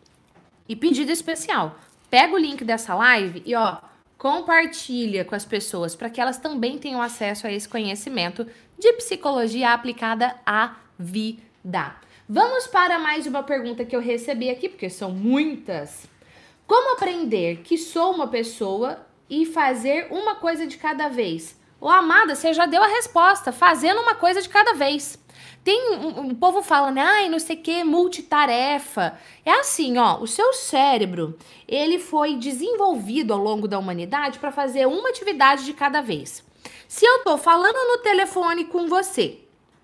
E pedido especial, pega o link dessa live e ó, compartilha com as pessoas para que elas também tenham acesso a esse conhecimento de psicologia aplicada à vida. Vamos para mais uma pergunta que eu recebi aqui, porque são muitas. Como aprender que sou uma pessoa e fazer uma coisa de cada vez? Ô, amada, você já deu a resposta, fazendo uma coisa de cada vez. Tem um, um povo fala, né? Ai, não sei o que, multitarefa. É assim, ó, o seu cérebro, ele foi desenvolvido ao longo da humanidade para fazer uma atividade de cada vez. Se eu tô falando no telefone com você,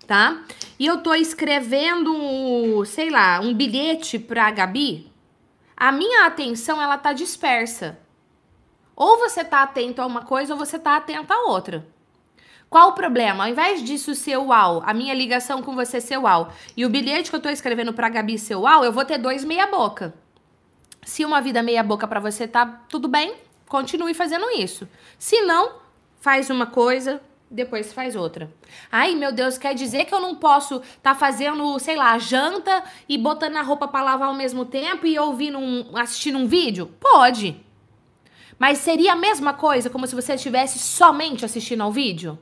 tá? E eu tô escrevendo, sei lá, um bilhete pra Gabi, a minha atenção ela tá dispersa. Ou você tá atento a uma coisa ou você tá atento a outra. Qual o problema? Ao invés disso ser uau, a minha ligação com você ser uau, e o bilhete que eu tô escrevendo pra Gabi ser uau, eu vou ter dois meia boca. Se uma vida meia boca para você tá tudo bem, continue fazendo isso. Se não, faz uma coisa, depois faz outra. Ai, meu Deus, quer dizer que eu não posso estar tá fazendo, sei lá, janta e botando a roupa para lavar ao mesmo tempo e ouvindo um, assistindo um vídeo? Pode. Mas seria a mesma coisa como se você estivesse somente assistindo ao vídeo?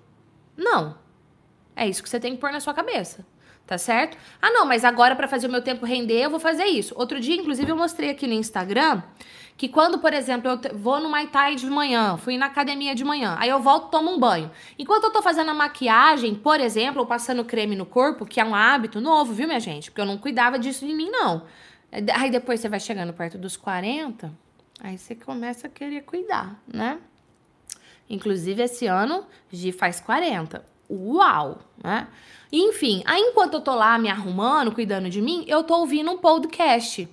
Não. É isso que você tem que pôr na sua cabeça. Tá certo? Ah, não, mas agora para fazer o meu tempo render, eu vou fazer isso. Outro dia, inclusive, eu mostrei aqui no Instagram que quando, por exemplo, eu vou no Muay Thai de manhã, fui na academia de manhã, aí eu volto, tomo um banho. Enquanto eu tô fazendo a maquiagem, por exemplo, ou passando creme no corpo, que é um hábito novo, viu, minha gente? Porque eu não cuidava disso de mim, não. Aí depois você vai chegando perto dos 40, aí você começa a querer cuidar, né? Inclusive, esse ano, Gi faz 40. Uau, né? Enfim, aí enquanto eu tô lá me arrumando, cuidando de mim, eu tô ouvindo um podcast.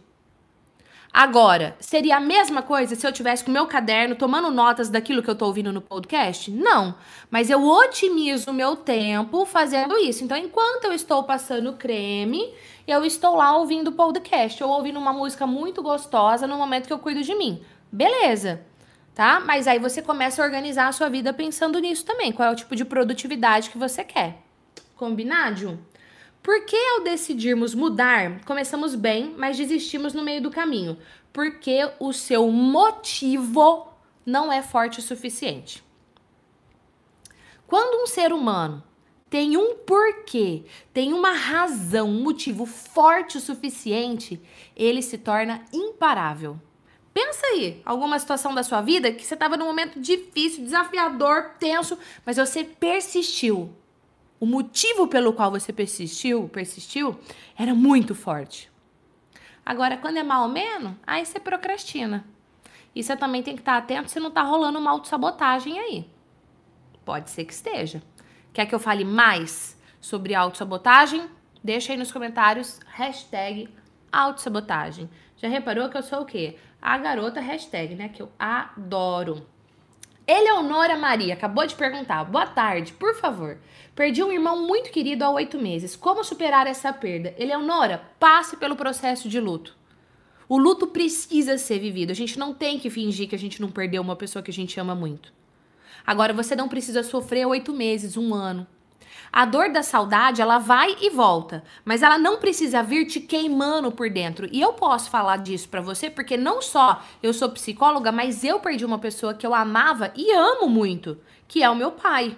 Agora, seria a mesma coisa se eu tivesse com meu caderno tomando notas daquilo que eu tô ouvindo no podcast? Não. Mas eu otimizo o meu tempo fazendo isso. Então, enquanto eu estou passando creme, eu estou lá ouvindo podcast ou ouvindo uma música muito gostosa no momento que eu cuido de mim. Beleza tá? Mas aí você começa a organizar a sua vida pensando nisso também. Qual é o tipo de produtividade que você quer? Combinado? Porque ao decidirmos mudar, começamos bem, mas desistimos no meio do caminho? Porque o seu motivo não é forte o suficiente. Quando um ser humano tem um porquê, tem uma razão, um motivo forte o suficiente, ele se torna imparável. Pensa aí, alguma situação da sua vida que você estava num momento difícil, desafiador, tenso, mas você persistiu. O motivo pelo qual você persistiu, persistiu, era muito forte. Agora, quando é mal ou menos, aí você procrastina. E você também tem que estar atento se não está rolando uma autossabotagem aí. Pode ser que esteja. Quer que eu fale mais sobre autossabotagem? Deixa aí nos comentários, hashtag autossabotagem. Já reparou que eu sou o quê? a garota hashtag, né? Que eu adoro. Eleonora Maria acabou de perguntar. Boa tarde, por favor. Perdi um irmão muito querido há oito meses. Como superar essa perda? Eleonora, passe pelo processo de luto. O luto precisa ser vivido. A gente não tem que fingir que a gente não perdeu uma pessoa que a gente ama muito. Agora, você não precisa sofrer oito meses, um ano. A dor da saudade, ela vai e volta, mas ela não precisa vir te queimando por dentro. E eu posso falar disso para você porque não só eu sou psicóloga, mas eu perdi uma pessoa que eu amava e amo muito, que é o meu pai.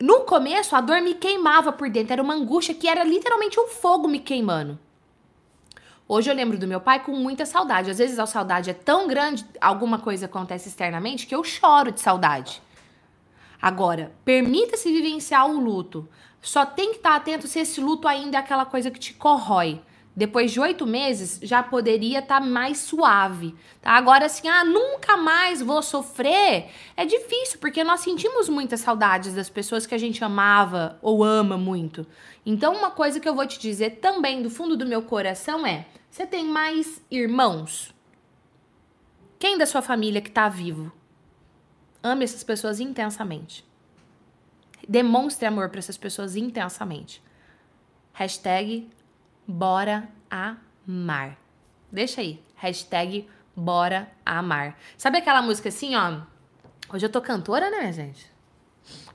No começo, a dor me queimava por dentro, era uma angústia que era literalmente um fogo me queimando. Hoje eu lembro do meu pai com muita saudade. Às vezes a saudade é tão grande, alguma coisa acontece externamente, que eu choro de saudade. Agora, permita-se vivenciar o luto. Só tem que estar atento se esse luto ainda é aquela coisa que te corrói. Depois de oito meses, já poderia estar tá mais suave. Tá? Agora, assim, ah, nunca mais vou sofrer. É difícil, porque nós sentimos muitas saudades das pessoas que a gente amava ou ama muito. Então, uma coisa que eu vou te dizer também do fundo do meu coração é: você tem mais irmãos? Quem da sua família que está vivo? Ame essas pessoas intensamente. Demonstre amor para essas pessoas intensamente. Hashtag bora amar. Deixa aí. Hashtag bora amar. Sabe aquela música assim, ó? Hoje eu tô cantora, né, gente?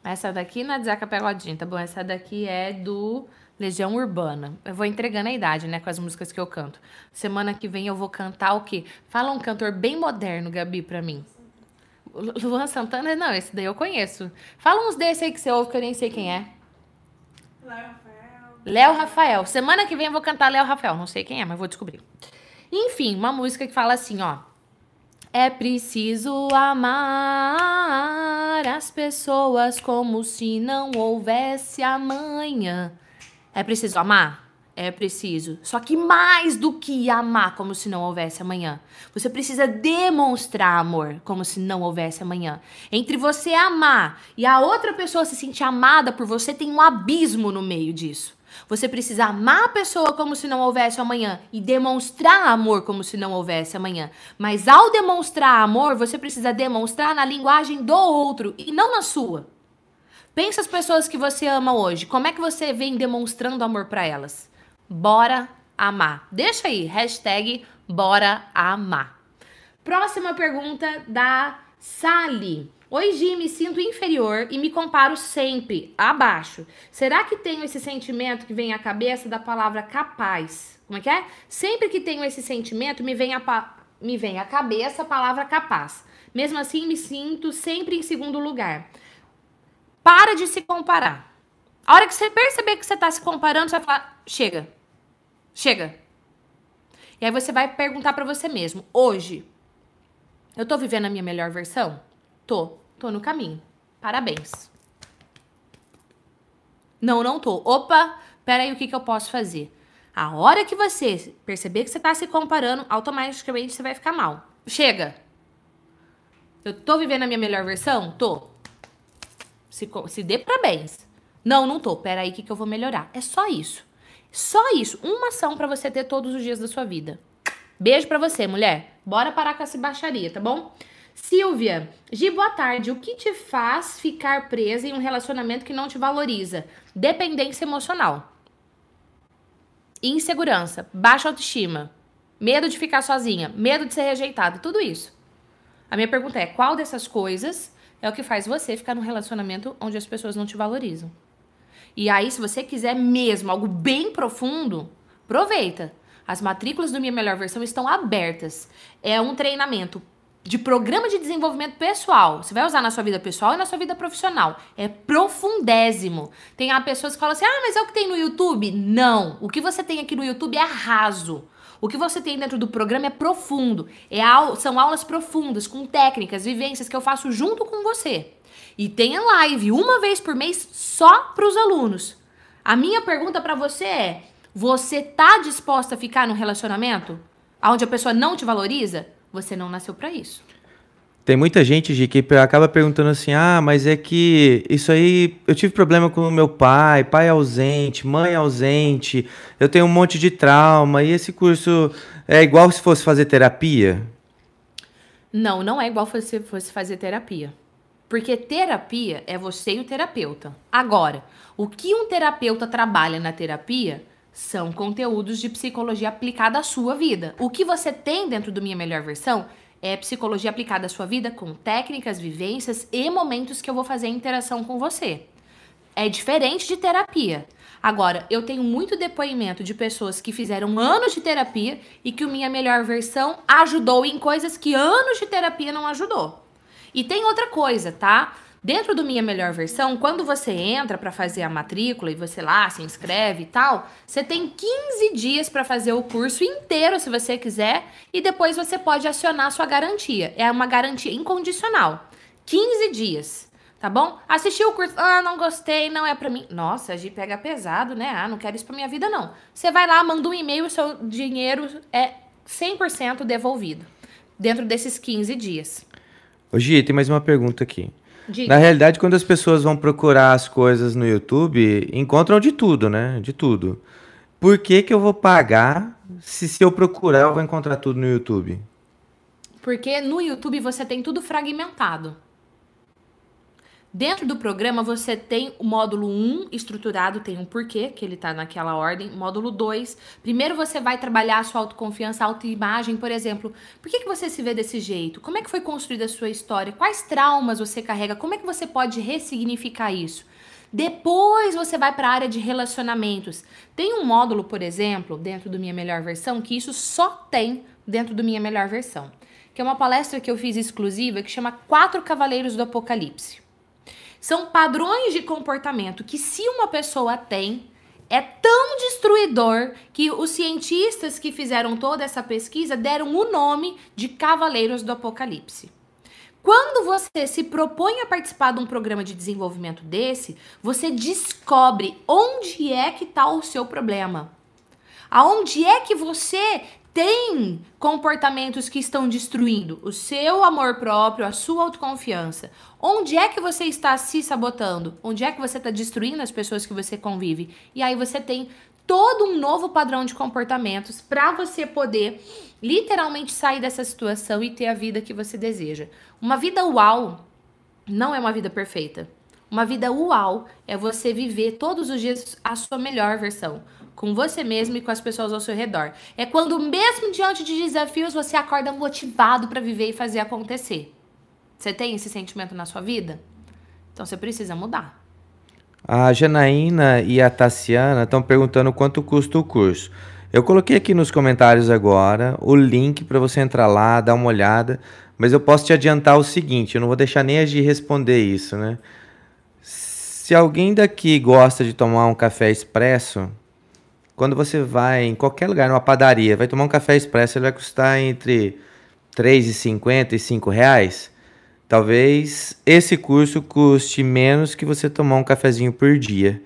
Essa daqui não é de Zeca Pegodinho, tá bom? Essa daqui é do Legião Urbana. Eu vou entregando a idade, né, com as músicas que eu canto. Semana que vem eu vou cantar o quê? Fala um cantor bem moderno, Gabi, pra mim. Luan Santana? Não, esse daí eu conheço. Fala uns desses aí que você ouve que eu nem sei quem é. Rafael. Léo Rafael. Semana que vem eu vou cantar Léo Rafael. Não sei quem é, mas vou descobrir. Enfim, uma música que fala assim, ó. É preciso amar as pessoas como se não houvesse amanhã. É preciso amar? É preciso. Só que mais do que amar como se não houvesse amanhã. Você precisa demonstrar amor como se não houvesse amanhã. Entre você amar e a outra pessoa se sentir amada por você, tem um abismo no meio disso. Você precisa amar a pessoa como se não houvesse amanhã e demonstrar amor como se não houvesse amanhã. Mas ao demonstrar amor, você precisa demonstrar na linguagem do outro e não na sua. Pensa as pessoas que você ama hoje. Como é que você vem demonstrando amor para elas? Bora amar. Deixa aí, hashtag bora amar. Próxima pergunta da Sally. Gi, me sinto inferior e me comparo sempre abaixo. Será que tenho esse sentimento que vem à cabeça da palavra capaz? Como é que é? Sempre que tenho esse sentimento, me vem a, me vem à cabeça a palavra capaz. Mesmo assim, me sinto sempre em segundo lugar. Para de se comparar. A hora que você perceber que você está se comparando, você vai falar: chega, chega. E aí você vai perguntar para você mesmo: hoje, eu tô vivendo a minha melhor versão? Tô. Tô no caminho. Parabéns. Não, não tô. Opa, peraí, o que, que eu posso fazer? A hora que você perceber que você tá se comparando, automaticamente você vai ficar mal. Chega. Eu tô vivendo a minha melhor versão? Tô. Se, se dê parabéns. Não, não tô. Peraí, o que, que eu vou melhorar? É só isso. Só isso. Uma ação para você ter todos os dias da sua vida. Beijo para você, mulher. Bora parar com essa baixaria, tá bom? Silvia, Gi, boa tarde. O que te faz ficar presa em um relacionamento que não te valoriza? Dependência emocional. Insegurança, baixa autoestima, medo de ficar sozinha, medo de ser rejeitada, tudo isso. A minha pergunta é: qual dessas coisas é o que faz você ficar num relacionamento onde as pessoas não te valorizam? E aí, se você quiser mesmo algo bem profundo, aproveita. As matrículas do Minha Melhor Versão estão abertas. É um treinamento de programa de desenvolvimento pessoal. Você vai usar na sua vida pessoal e na sua vida profissional. É profundésimo. Tem pessoas que falam assim: ah, mas é o que tem no YouTube? Não. O que você tem aqui no YouTube é raso. O que você tem dentro do programa é profundo. É são aulas profundas, com técnicas, vivências que eu faço junto com você. E tem a live uma vez por mês só para os alunos. A minha pergunta para você é: você tá disposta a ficar num relacionamento onde a pessoa não te valoriza? Você não nasceu para isso. Tem muita gente, Gi, que acaba perguntando assim: ah, mas é que isso aí. Eu tive problema com o meu pai, pai ausente, mãe ausente, eu tenho um monte de trauma, e esse curso é igual se fosse fazer terapia? Não, não é igual se fosse fazer terapia. Porque terapia é você e o terapeuta. Agora, o que um terapeuta trabalha na terapia são conteúdos de psicologia aplicada à sua vida. O que você tem dentro do Minha Melhor Versão é psicologia aplicada à sua vida com técnicas, vivências e momentos que eu vou fazer interação com você. É diferente de terapia. Agora, eu tenho muito depoimento de pessoas que fizeram anos de terapia e que o Minha Melhor Versão ajudou em coisas que anos de terapia não ajudou. E tem outra coisa, tá? Dentro do Minha Melhor Versão, quando você entra para fazer a matrícula e você lá se inscreve e tal, você tem 15 dias para fazer o curso inteiro, se você quiser, e depois você pode acionar sua garantia. É uma garantia incondicional. 15 dias, tá bom? Assistiu o curso, ah, não gostei, não é para mim. Nossa, a gente pega pesado, né? Ah, não quero isso pra minha vida, não. Você vai lá, manda um e-mail, seu dinheiro é 100% devolvido dentro desses 15 dias. Ô, Gi, tem mais uma pergunta aqui. Diga. Na realidade, quando as pessoas vão procurar as coisas no YouTube, encontram de tudo, né? De tudo. Por que, que eu vou pagar se, se eu procurar eu vou encontrar tudo no YouTube? Porque no YouTube você tem tudo fragmentado. Dentro do programa você tem o módulo 1 estruturado, tem um porquê, que ele tá naquela ordem. Módulo 2, primeiro você vai trabalhar a sua autoconfiança, autoimagem, por exemplo. Por que, que você se vê desse jeito? Como é que foi construída a sua história? Quais traumas você carrega? Como é que você pode ressignificar isso? Depois você vai para a área de relacionamentos. Tem um módulo, por exemplo, dentro do Minha Melhor Versão, que isso só tem dentro do Minha Melhor Versão. Que é uma palestra que eu fiz exclusiva que chama Quatro Cavaleiros do Apocalipse. São padrões de comportamento que, se uma pessoa tem, é tão destruidor que os cientistas que fizeram toda essa pesquisa deram o nome de Cavaleiros do Apocalipse. Quando você se propõe a participar de um programa de desenvolvimento desse, você descobre onde é que está o seu problema. Aonde é que você tem comportamentos que estão destruindo o seu amor próprio, a sua autoconfiança. Onde é que você está se sabotando? Onde é que você está destruindo as pessoas que você convive? E aí você tem todo um novo padrão de comportamentos para você poder literalmente sair dessa situação e ter a vida que você deseja. Uma vida uau não é uma vida perfeita. Uma vida uau é você viver todos os dias a sua melhor versão com você mesmo e com as pessoas ao seu redor. É quando, mesmo diante de desafios, você acorda motivado para viver e fazer acontecer. Você tem esse sentimento na sua vida? Então você precisa mudar. A Janaína e a Tassiana estão perguntando quanto custa o curso. Eu coloquei aqui nos comentários agora o link para você entrar lá, dar uma olhada, mas eu posso te adiantar o seguinte, eu não vou deixar nem a Gi responder isso, né? Se alguém daqui gosta de tomar um café expresso, quando você vai em qualquer lugar, numa padaria, vai tomar um café expresso, ele vai custar entre R$ 3,50 e R$ reais. Talvez esse curso custe menos que você tomar um cafezinho por dia.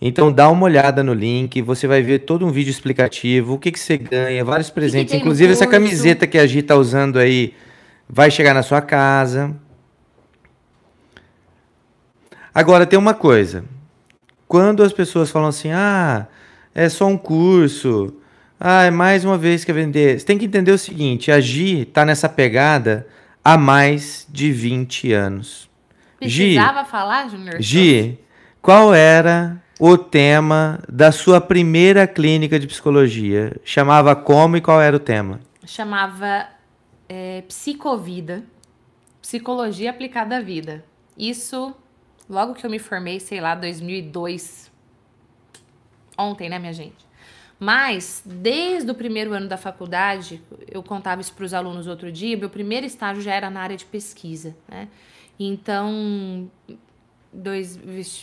Então dá uma olhada no link, você vai ver todo um vídeo explicativo, o que, que você ganha, vários presentes, que que inclusive essa camiseta que a Gi está usando aí vai chegar na sua casa. Agora tem uma coisa. Quando as pessoas falam assim, ah, é só um curso. Ah, é mais uma vez que vender. Você tem que entender o seguinte: a Gi está nessa pegada há mais de 20 anos. Precisava Gi, falar, Junior? Gi, qual era o tema da sua primeira clínica de psicologia? Chamava como e qual era o tema? Chamava é, Psicovida, Psicologia Aplicada à Vida. Isso logo que eu me formei, sei lá, 2002, ontem, né, minha gente? Mas, desde o primeiro ano da faculdade, eu contava isso para os alunos outro dia, meu primeiro estágio já era na área de pesquisa, né? Então, dois,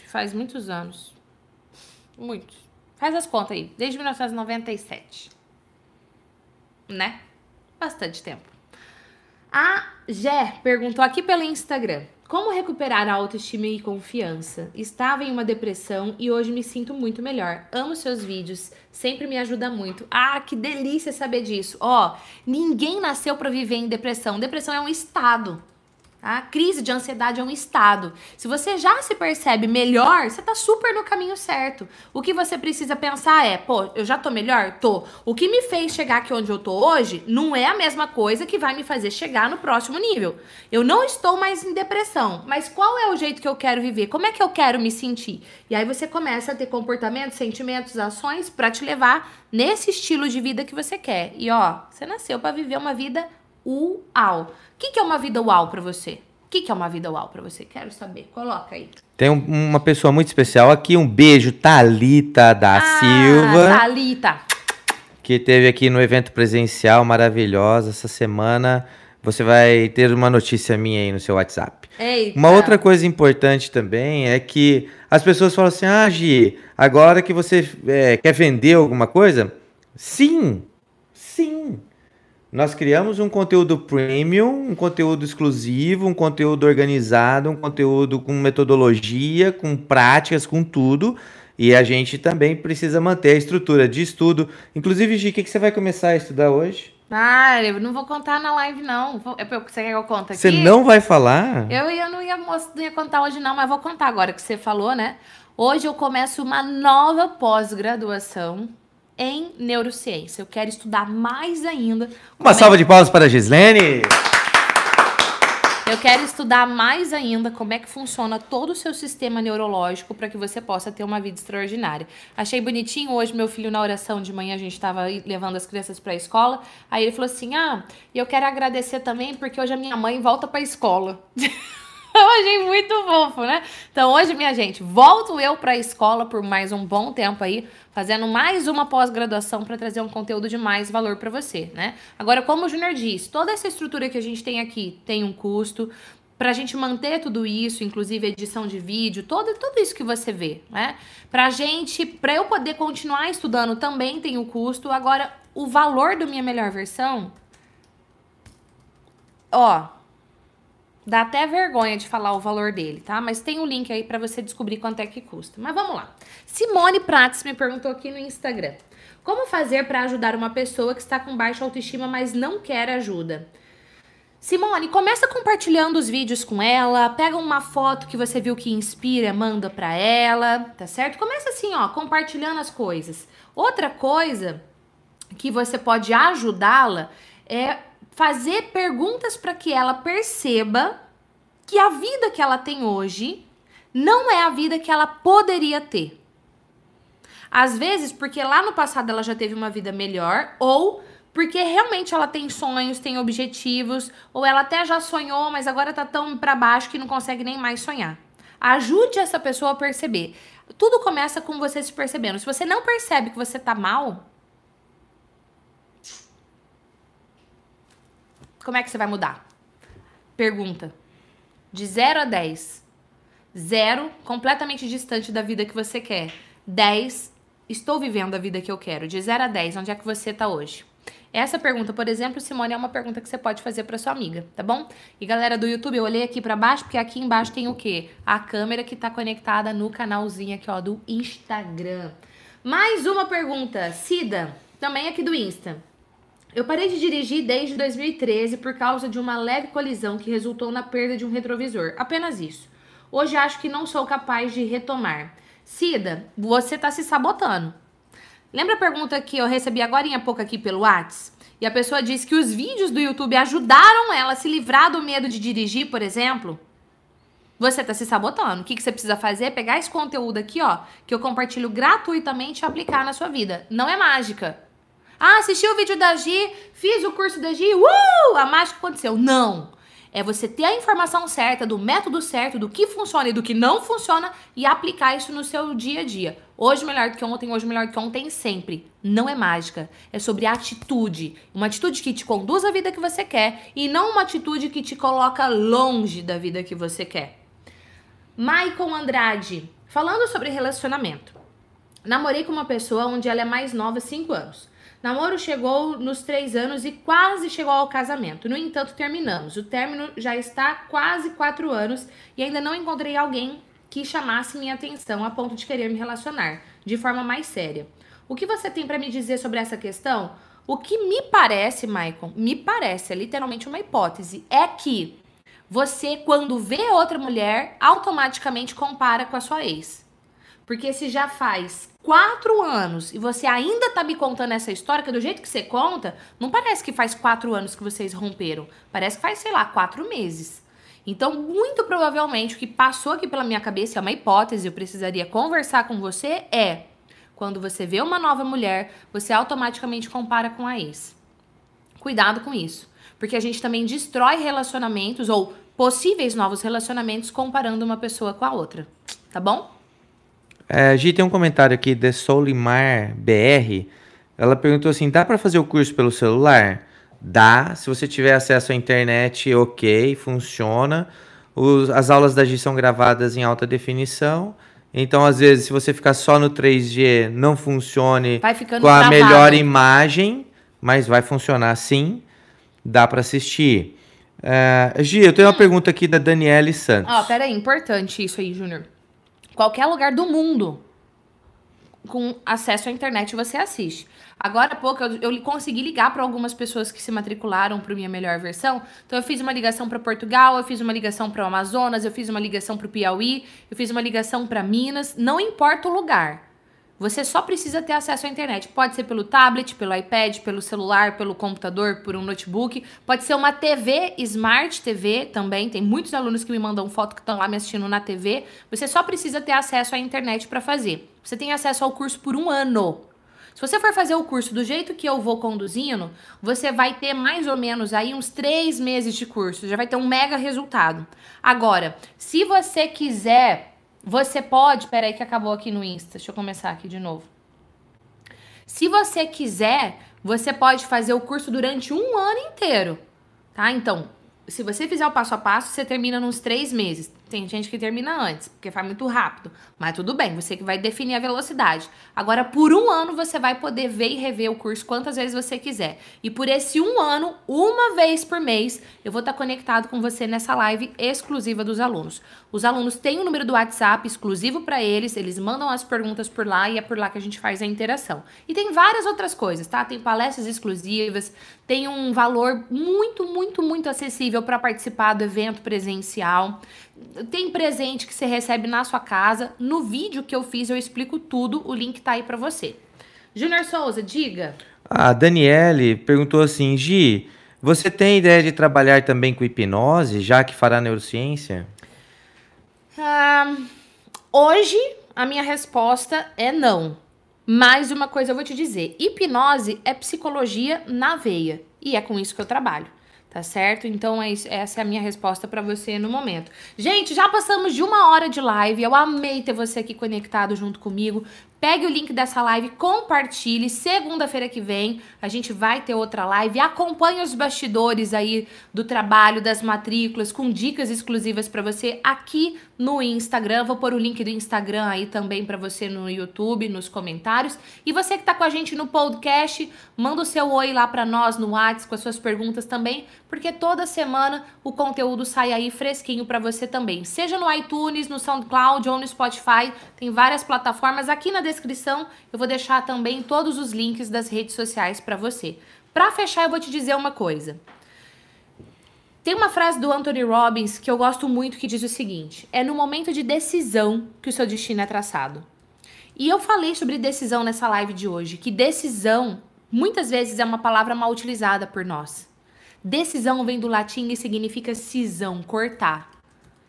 faz muitos anos. Muitos. Faz as contas aí, desde 1997. Né? Bastante tempo. A Gé perguntou aqui pelo Instagram. Como recuperar a autoestima e confiança? Estava em uma depressão e hoje me sinto muito melhor. Amo seus vídeos, sempre me ajuda muito. Ah, que delícia saber disso. Ó, ninguém nasceu para viver em depressão. Depressão é um estado. A crise de ansiedade é um estado. Se você já se percebe melhor, você tá super no caminho certo. O que você precisa pensar é, pô, eu já tô melhor? Tô. O que me fez chegar aqui onde eu tô hoje não é a mesma coisa que vai me fazer chegar no próximo nível. Eu não estou mais em depressão, mas qual é o jeito que eu quero viver? Como é que eu quero me sentir? E aí você começa a ter comportamentos, sentimentos, ações para te levar nesse estilo de vida que você quer. E ó, você nasceu para viver uma vida uau. O que, que é uma vida uau para você? O que, que é uma vida uau para você? Quero saber. Coloca aí. Tem um, uma pessoa muito especial aqui. Um beijo, Talita da ah, Silva. Talita. Que teve aqui no evento presencial maravilhosa essa semana. Você vai ter uma notícia minha aí no seu WhatsApp. Eita. Uma outra coisa importante também é que as pessoas falam assim: ah, Gi, agora que você é, quer vender alguma coisa? Sim, sim. Nós criamos um conteúdo premium, um conteúdo exclusivo, um conteúdo organizado, um conteúdo com metodologia, com práticas, com tudo. E a gente também precisa manter a estrutura de estudo. Inclusive, Gi, o que, que você vai começar a estudar hoje? Ah, eu não vou contar na live, não. É porque você quer que eu conte aqui? Você não vai falar? Eu, eu não, ia, não ia contar hoje, não, mas vou contar agora que você falou, né? Hoje eu começo uma nova pós-graduação em neurociência. Eu quero estudar mais ainda. Uma salva é... de palmas para a Gislene. Eu quero estudar mais ainda como é que funciona todo o seu sistema neurológico para que você possa ter uma vida extraordinária. Achei bonitinho hoje meu filho na oração de manhã, a gente estava levando as crianças para a escola. Aí ele falou assim: "Ah, e eu quero agradecer também porque hoje a minha mãe volta para a escola". Eu achei muito fofo, né? Então hoje, minha gente, volto eu para a escola por mais um bom tempo aí, fazendo mais uma pós-graduação para trazer um conteúdo de mais valor para você, né? Agora, como o Junior disse, toda essa estrutura que a gente tem aqui tem um custo para a gente manter tudo isso, inclusive edição de vídeo, todo, tudo isso que você vê, né? Pra gente, para eu poder continuar estudando também tem um custo. Agora, o valor do minha melhor versão, ó, Dá até vergonha de falar o valor dele, tá? Mas tem o um link aí para você descobrir quanto é que custa. Mas vamos lá. Simone Prates me perguntou aqui no Instagram. Como fazer para ajudar uma pessoa que está com baixa autoestima, mas não quer ajuda? Simone, começa compartilhando os vídeos com ela, pega uma foto que você viu que inspira, manda para ela, tá certo? Começa assim, ó, compartilhando as coisas. Outra coisa que você pode ajudá-la é fazer perguntas para que ela perceba que a vida que ela tem hoje não é a vida que ela poderia ter. Às vezes, porque lá no passado ela já teve uma vida melhor, ou porque realmente ela tem sonhos, tem objetivos, ou ela até já sonhou, mas agora tá tão para baixo que não consegue nem mais sonhar. Ajude essa pessoa a perceber. Tudo começa com você se percebendo. Se você não percebe que você tá mal, como é que você vai mudar? Pergunta. De 0 a 10. 0, completamente distante da vida que você quer. 10, estou vivendo a vida que eu quero. De 0 a 10, onde é que você está hoje? Essa pergunta, por exemplo, Simone, é uma pergunta que você pode fazer para sua amiga, tá bom? E galera do YouTube, eu olhei aqui para baixo, porque aqui embaixo tem o quê? A câmera que tá conectada no canalzinho aqui, ó, do Instagram. Mais uma pergunta, Cida, também aqui do Insta. Eu parei de dirigir desde 2013 por causa de uma leve colisão que resultou na perda de um retrovisor. Apenas isso. Hoje acho que não sou capaz de retomar. Cida, você tá se sabotando. Lembra a pergunta que eu recebi agora em pouco aqui pelo Whats? E a pessoa disse que os vídeos do YouTube ajudaram ela a se livrar do medo de dirigir, por exemplo? Você tá se sabotando. O que, que você precisa fazer é pegar esse conteúdo aqui, ó, que eu compartilho gratuitamente e aplicar na sua vida. Não é mágica. Ah, assisti o vídeo da Gi, fiz o curso da Gi, uh! A mágica aconteceu. Não. É você ter a informação certa, do método certo, do que funciona e do que não funciona e aplicar isso no seu dia a dia. Hoje melhor do que ontem, hoje melhor do que ontem, sempre. Não é mágica. É sobre atitude. Uma atitude que te conduz à vida que você quer e não uma atitude que te coloca longe da vida que você quer. Maicon Andrade, falando sobre relacionamento. Namorei com uma pessoa onde ela é mais nova, 5 anos. Namoro chegou nos três anos e quase chegou ao casamento. No entanto, terminamos. O término já está quase quatro anos e ainda não encontrei alguém que chamasse minha atenção a ponto de querer me relacionar de forma mais séria. O que você tem para me dizer sobre essa questão? O que me parece, Maicon, me parece, é literalmente uma hipótese, é que você, quando vê outra mulher, automaticamente compara com a sua ex. Porque se já faz quatro anos e você ainda tá me contando essa história, que do jeito que você conta, não parece que faz quatro anos que vocês romperam. Parece que faz, sei lá, quatro meses. Então, muito provavelmente, o que passou aqui pela minha cabeça, é uma hipótese, eu precisaria conversar com você, é quando você vê uma nova mulher, você automaticamente compara com a ex. Cuidado com isso. Porque a gente também destrói relacionamentos ou possíveis novos relacionamentos comparando uma pessoa com a outra. Tá bom? É, Gi, tem um comentário aqui de Solimar BR. Ela perguntou assim: dá para fazer o curso pelo celular? Dá. Se você tiver acesso à internet, ok, funciona. Os, as aulas da Gi são gravadas em alta definição. Então, às vezes, se você ficar só no 3G, não funcione com a travado. melhor imagem, mas vai funcionar sim. Dá para assistir. Uh, Gi, eu tenho uma pergunta aqui da Daniele Santos. Ó, oh, peraí, importante isso aí, Júnior qualquer lugar do mundo com acesso à internet você assiste. Agora há pouco eu, eu consegui ligar para algumas pessoas que se matricularam para minha melhor versão. Então eu fiz uma ligação para Portugal, eu fiz uma ligação para o Amazonas, eu fiz uma ligação para o Piauí, eu fiz uma ligação para Minas, não importa o lugar. Você só precisa ter acesso à internet. Pode ser pelo tablet, pelo iPad, pelo celular, pelo computador, por um notebook. Pode ser uma TV, Smart TV também. Tem muitos alunos que me mandam foto que estão lá me assistindo na TV. Você só precisa ter acesso à internet para fazer. Você tem acesso ao curso por um ano. Se você for fazer o curso do jeito que eu vou conduzindo, você vai ter mais ou menos aí uns três meses de curso. Já vai ter um mega resultado. Agora, se você quiser você pode. Peraí, que acabou aqui no Insta. Deixa eu começar aqui de novo. Se você quiser, você pode fazer o curso durante um ano inteiro. Tá? Então, se você fizer o passo a passo, você termina nos três meses. Tem gente que termina antes, porque faz muito rápido. Mas tudo bem, você que vai definir a velocidade. Agora, por um ano, você vai poder ver e rever o curso quantas vezes você quiser. E por esse um ano, uma vez por mês, eu vou estar conectado com você nessa live exclusiva dos alunos. Os alunos têm o um número do WhatsApp exclusivo para eles, eles mandam as perguntas por lá e é por lá que a gente faz a interação. E tem várias outras coisas, tá? Tem palestras exclusivas, tem um valor muito, muito, muito acessível para participar do evento presencial. Tem presente que você recebe na sua casa. No vídeo que eu fiz, eu explico tudo. O link tá aí para você. Júnior Souza, diga. A Daniele perguntou assim: Gi, você tem ideia de trabalhar também com hipnose, já que fará neurociência? Ah, hoje, a minha resposta é não. Mas uma coisa eu vou te dizer: hipnose é psicologia na veia. E é com isso que eu trabalho. Tá certo? Então, é isso, essa é a minha resposta para você no momento. Gente, já passamos de uma hora de live. Eu amei ter você aqui conectado junto comigo. Pegue o link dessa live, compartilhe. Segunda-feira que vem a gente vai ter outra live. Acompanhe os bastidores aí do trabalho, das matrículas, com dicas exclusivas para você aqui no Instagram. Vou pôr o link do Instagram aí também para você no YouTube, nos comentários. E você que tá com a gente no podcast, manda o seu oi lá para nós no WhatsApp com as suas perguntas também, porque toda semana o conteúdo sai aí fresquinho para você também. Seja no iTunes, no SoundCloud ou no Spotify, tem várias plataformas aqui na descrição eu vou deixar também todos os links das redes sociais para você. Para fechar, eu vou te dizer uma coisa. Tem uma frase do Anthony Robbins que eu gosto muito que diz o seguinte: é no momento de decisão que o seu destino é traçado. E eu falei sobre decisão nessa live de hoje, que decisão muitas vezes é uma palavra mal utilizada por nós. Decisão vem do latim e significa cisão, cortar.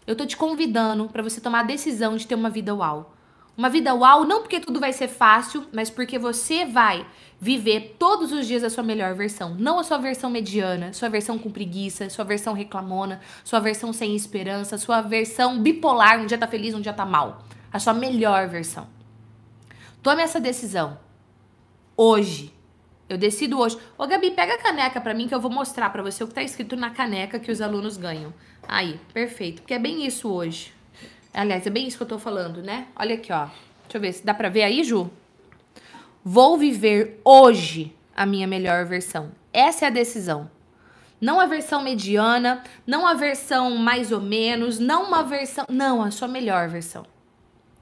Eu tô te convidando para você tomar a decisão de ter uma vida uau. Uma vida uau, não porque tudo vai ser fácil, mas porque você vai viver todos os dias a sua melhor versão. Não a sua versão mediana, sua versão com preguiça, sua versão reclamona, sua versão sem esperança, sua versão bipolar, um dia tá feliz, um dia tá mal. A sua melhor versão. Tome essa decisão. Hoje. Eu decido hoje. Ô, Gabi, pega a caneca para mim que eu vou mostrar para você o que tá escrito na caneca que os alunos ganham. Aí, perfeito. Porque é bem isso hoje. Aliás, é bem isso que eu tô falando, né? Olha aqui, ó. Deixa eu ver se dá pra ver aí, Ju. Vou viver hoje a minha melhor versão. Essa é a decisão. Não a versão mediana, não a versão mais ou menos, não uma versão. Não, a sua melhor versão.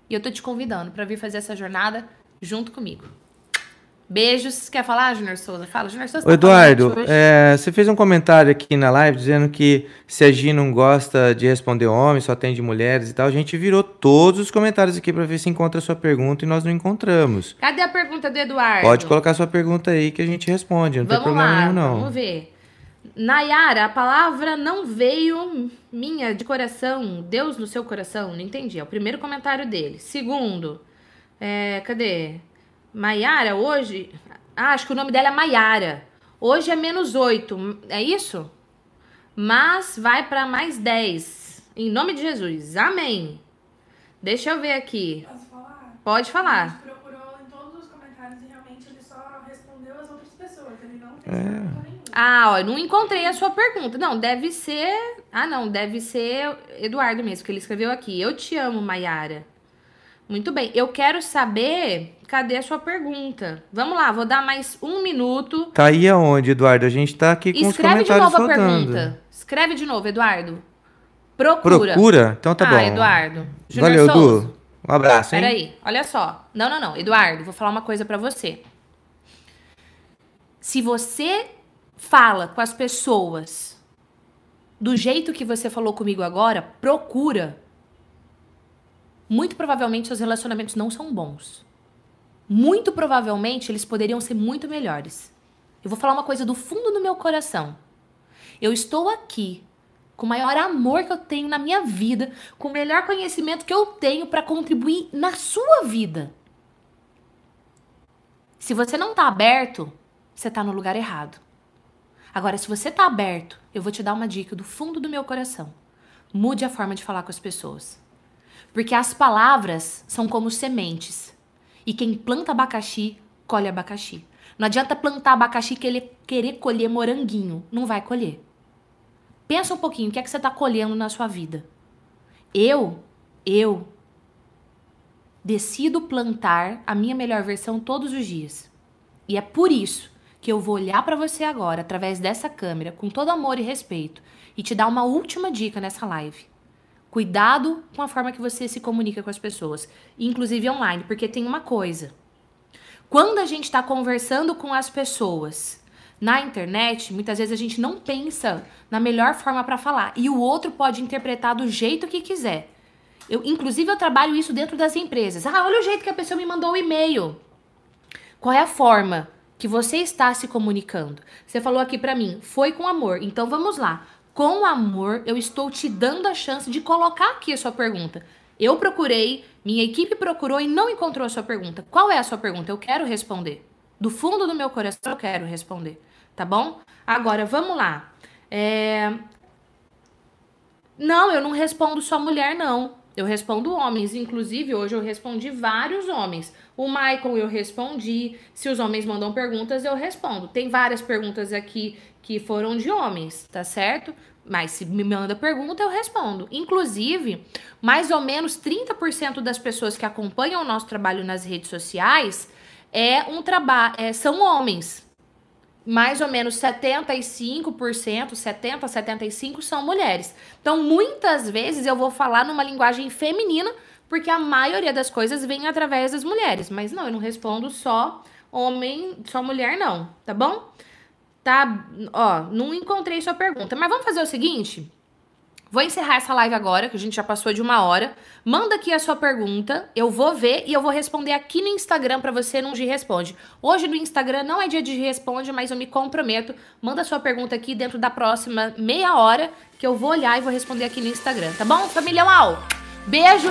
E eu tô te convidando para vir fazer essa jornada junto comigo. Beijos. Quer falar, Junior Souza? Fala, Junior Souza. Tá Eduardo, é, você fez um comentário aqui na live dizendo que se a Gi não gosta de responder homens, só atende mulheres e tal. A gente virou todos os comentários aqui para ver se encontra a sua pergunta e nós não encontramos. Cadê a pergunta do Eduardo? Pode colocar a sua pergunta aí que a gente responde. Não vamos tem problema lá, nenhum, não. Vamos ver. Nayara, a palavra não veio minha de coração. Deus no seu coração. Não entendi. É o primeiro comentário dele. Segundo, é, cadê? Maiara, hoje. Ah, acho que o nome dela é Maiara. Hoje é menos 8, é isso? Mas vai para mais 10. Em nome de Jesus. Amém. Deixa eu ver aqui. Posso falar? Pode falar. A gente procurou em todos os comentários e realmente ele só respondeu as outras pessoas. Ele não tem é. Ah, ó, não encontrei a sua pergunta. Não, deve ser. Ah, não, deve ser Eduardo mesmo, que ele escreveu aqui. Eu te amo, Maiara. Muito bem. Eu quero saber cadê a sua pergunta. Vamos lá, vou dar mais um minuto. Tá aí aonde, Eduardo? A gente tá aqui com Escreve os comentários Escreve de novo rodando. a pergunta. Escreve de novo, Eduardo. Procura. Procura? Então tá ah, bom. Ah, Eduardo. Junior Valeu, Souza. Edu. Um abraço, hein? Peraí, olha só. Não, não, não. Eduardo, vou falar uma coisa para você. Se você fala com as pessoas do jeito que você falou comigo agora, procura muito provavelmente seus relacionamentos não são bons. Muito provavelmente eles poderiam ser muito melhores. Eu vou falar uma coisa do fundo do meu coração. Eu estou aqui com o maior amor que eu tenho na minha vida, com o melhor conhecimento que eu tenho para contribuir na sua vida. Se você não está aberto, você está no lugar errado. Agora, se você está aberto, eu vou te dar uma dica do fundo do meu coração. Mude a forma de falar com as pessoas. Porque as palavras são como sementes. E quem planta abacaxi, colhe abacaxi. Não adianta plantar abacaxi e querer, colher moranguinho. Não vai colher. Pensa um pouquinho, o que é que você está colhendo na sua vida? Eu, eu decido plantar a minha melhor versão todos os dias. E é por isso que eu vou olhar para você agora, através dessa câmera, com todo amor e respeito, e te dar uma última dica nessa live. Cuidado com a forma que você se comunica com as pessoas, inclusive online, porque tem uma coisa. Quando a gente está conversando com as pessoas na internet, muitas vezes a gente não pensa na melhor forma para falar e o outro pode interpretar do jeito que quiser. Eu, inclusive, eu trabalho isso dentro das empresas. Ah, olha o jeito que a pessoa me mandou o e-mail. Qual é a forma que você está se comunicando? Você falou aqui para mim, foi com amor. Então vamos lá. Com amor, eu estou te dando a chance de colocar aqui a sua pergunta. Eu procurei, minha equipe procurou e não encontrou a sua pergunta. Qual é a sua pergunta? Eu quero responder. Do fundo do meu coração, eu quero responder tá bom? Agora, vamos lá. É... Não, eu não respondo só mulher, não. Eu respondo homens. Inclusive, hoje eu respondi vários homens. O Michael eu respondi. Se os homens mandam perguntas, eu respondo. Tem várias perguntas aqui que foram de homens, tá certo? Mas se me manda pergunta, eu respondo. Inclusive, mais ou menos 30% das pessoas que acompanham o nosso trabalho nas redes sociais é um trabalho, é, são homens mais ou menos 75%, 70, 75 são mulheres. Então, muitas vezes eu vou falar numa linguagem feminina, porque a maioria das coisas vem através das mulheres. Mas não, eu não respondo só homem, só mulher não, tá bom? Tá, ó, não encontrei sua pergunta, mas vamos fazer o seguinte, Vou encerrar essa live agora, que a gente já passou de uma hora. Manda aqui a sua pergunta, eu vou ver e eu vou responder aqui no Instagram para você no G Responde. Hoje no Instagram não é dia de Responde, mas eu me comprometo. Manda a sua pergunta aqui dentro da próxima meia hora, que eu vou olhar e vou responder aqui no Instagram, tá bom? Família Uau! Beijo!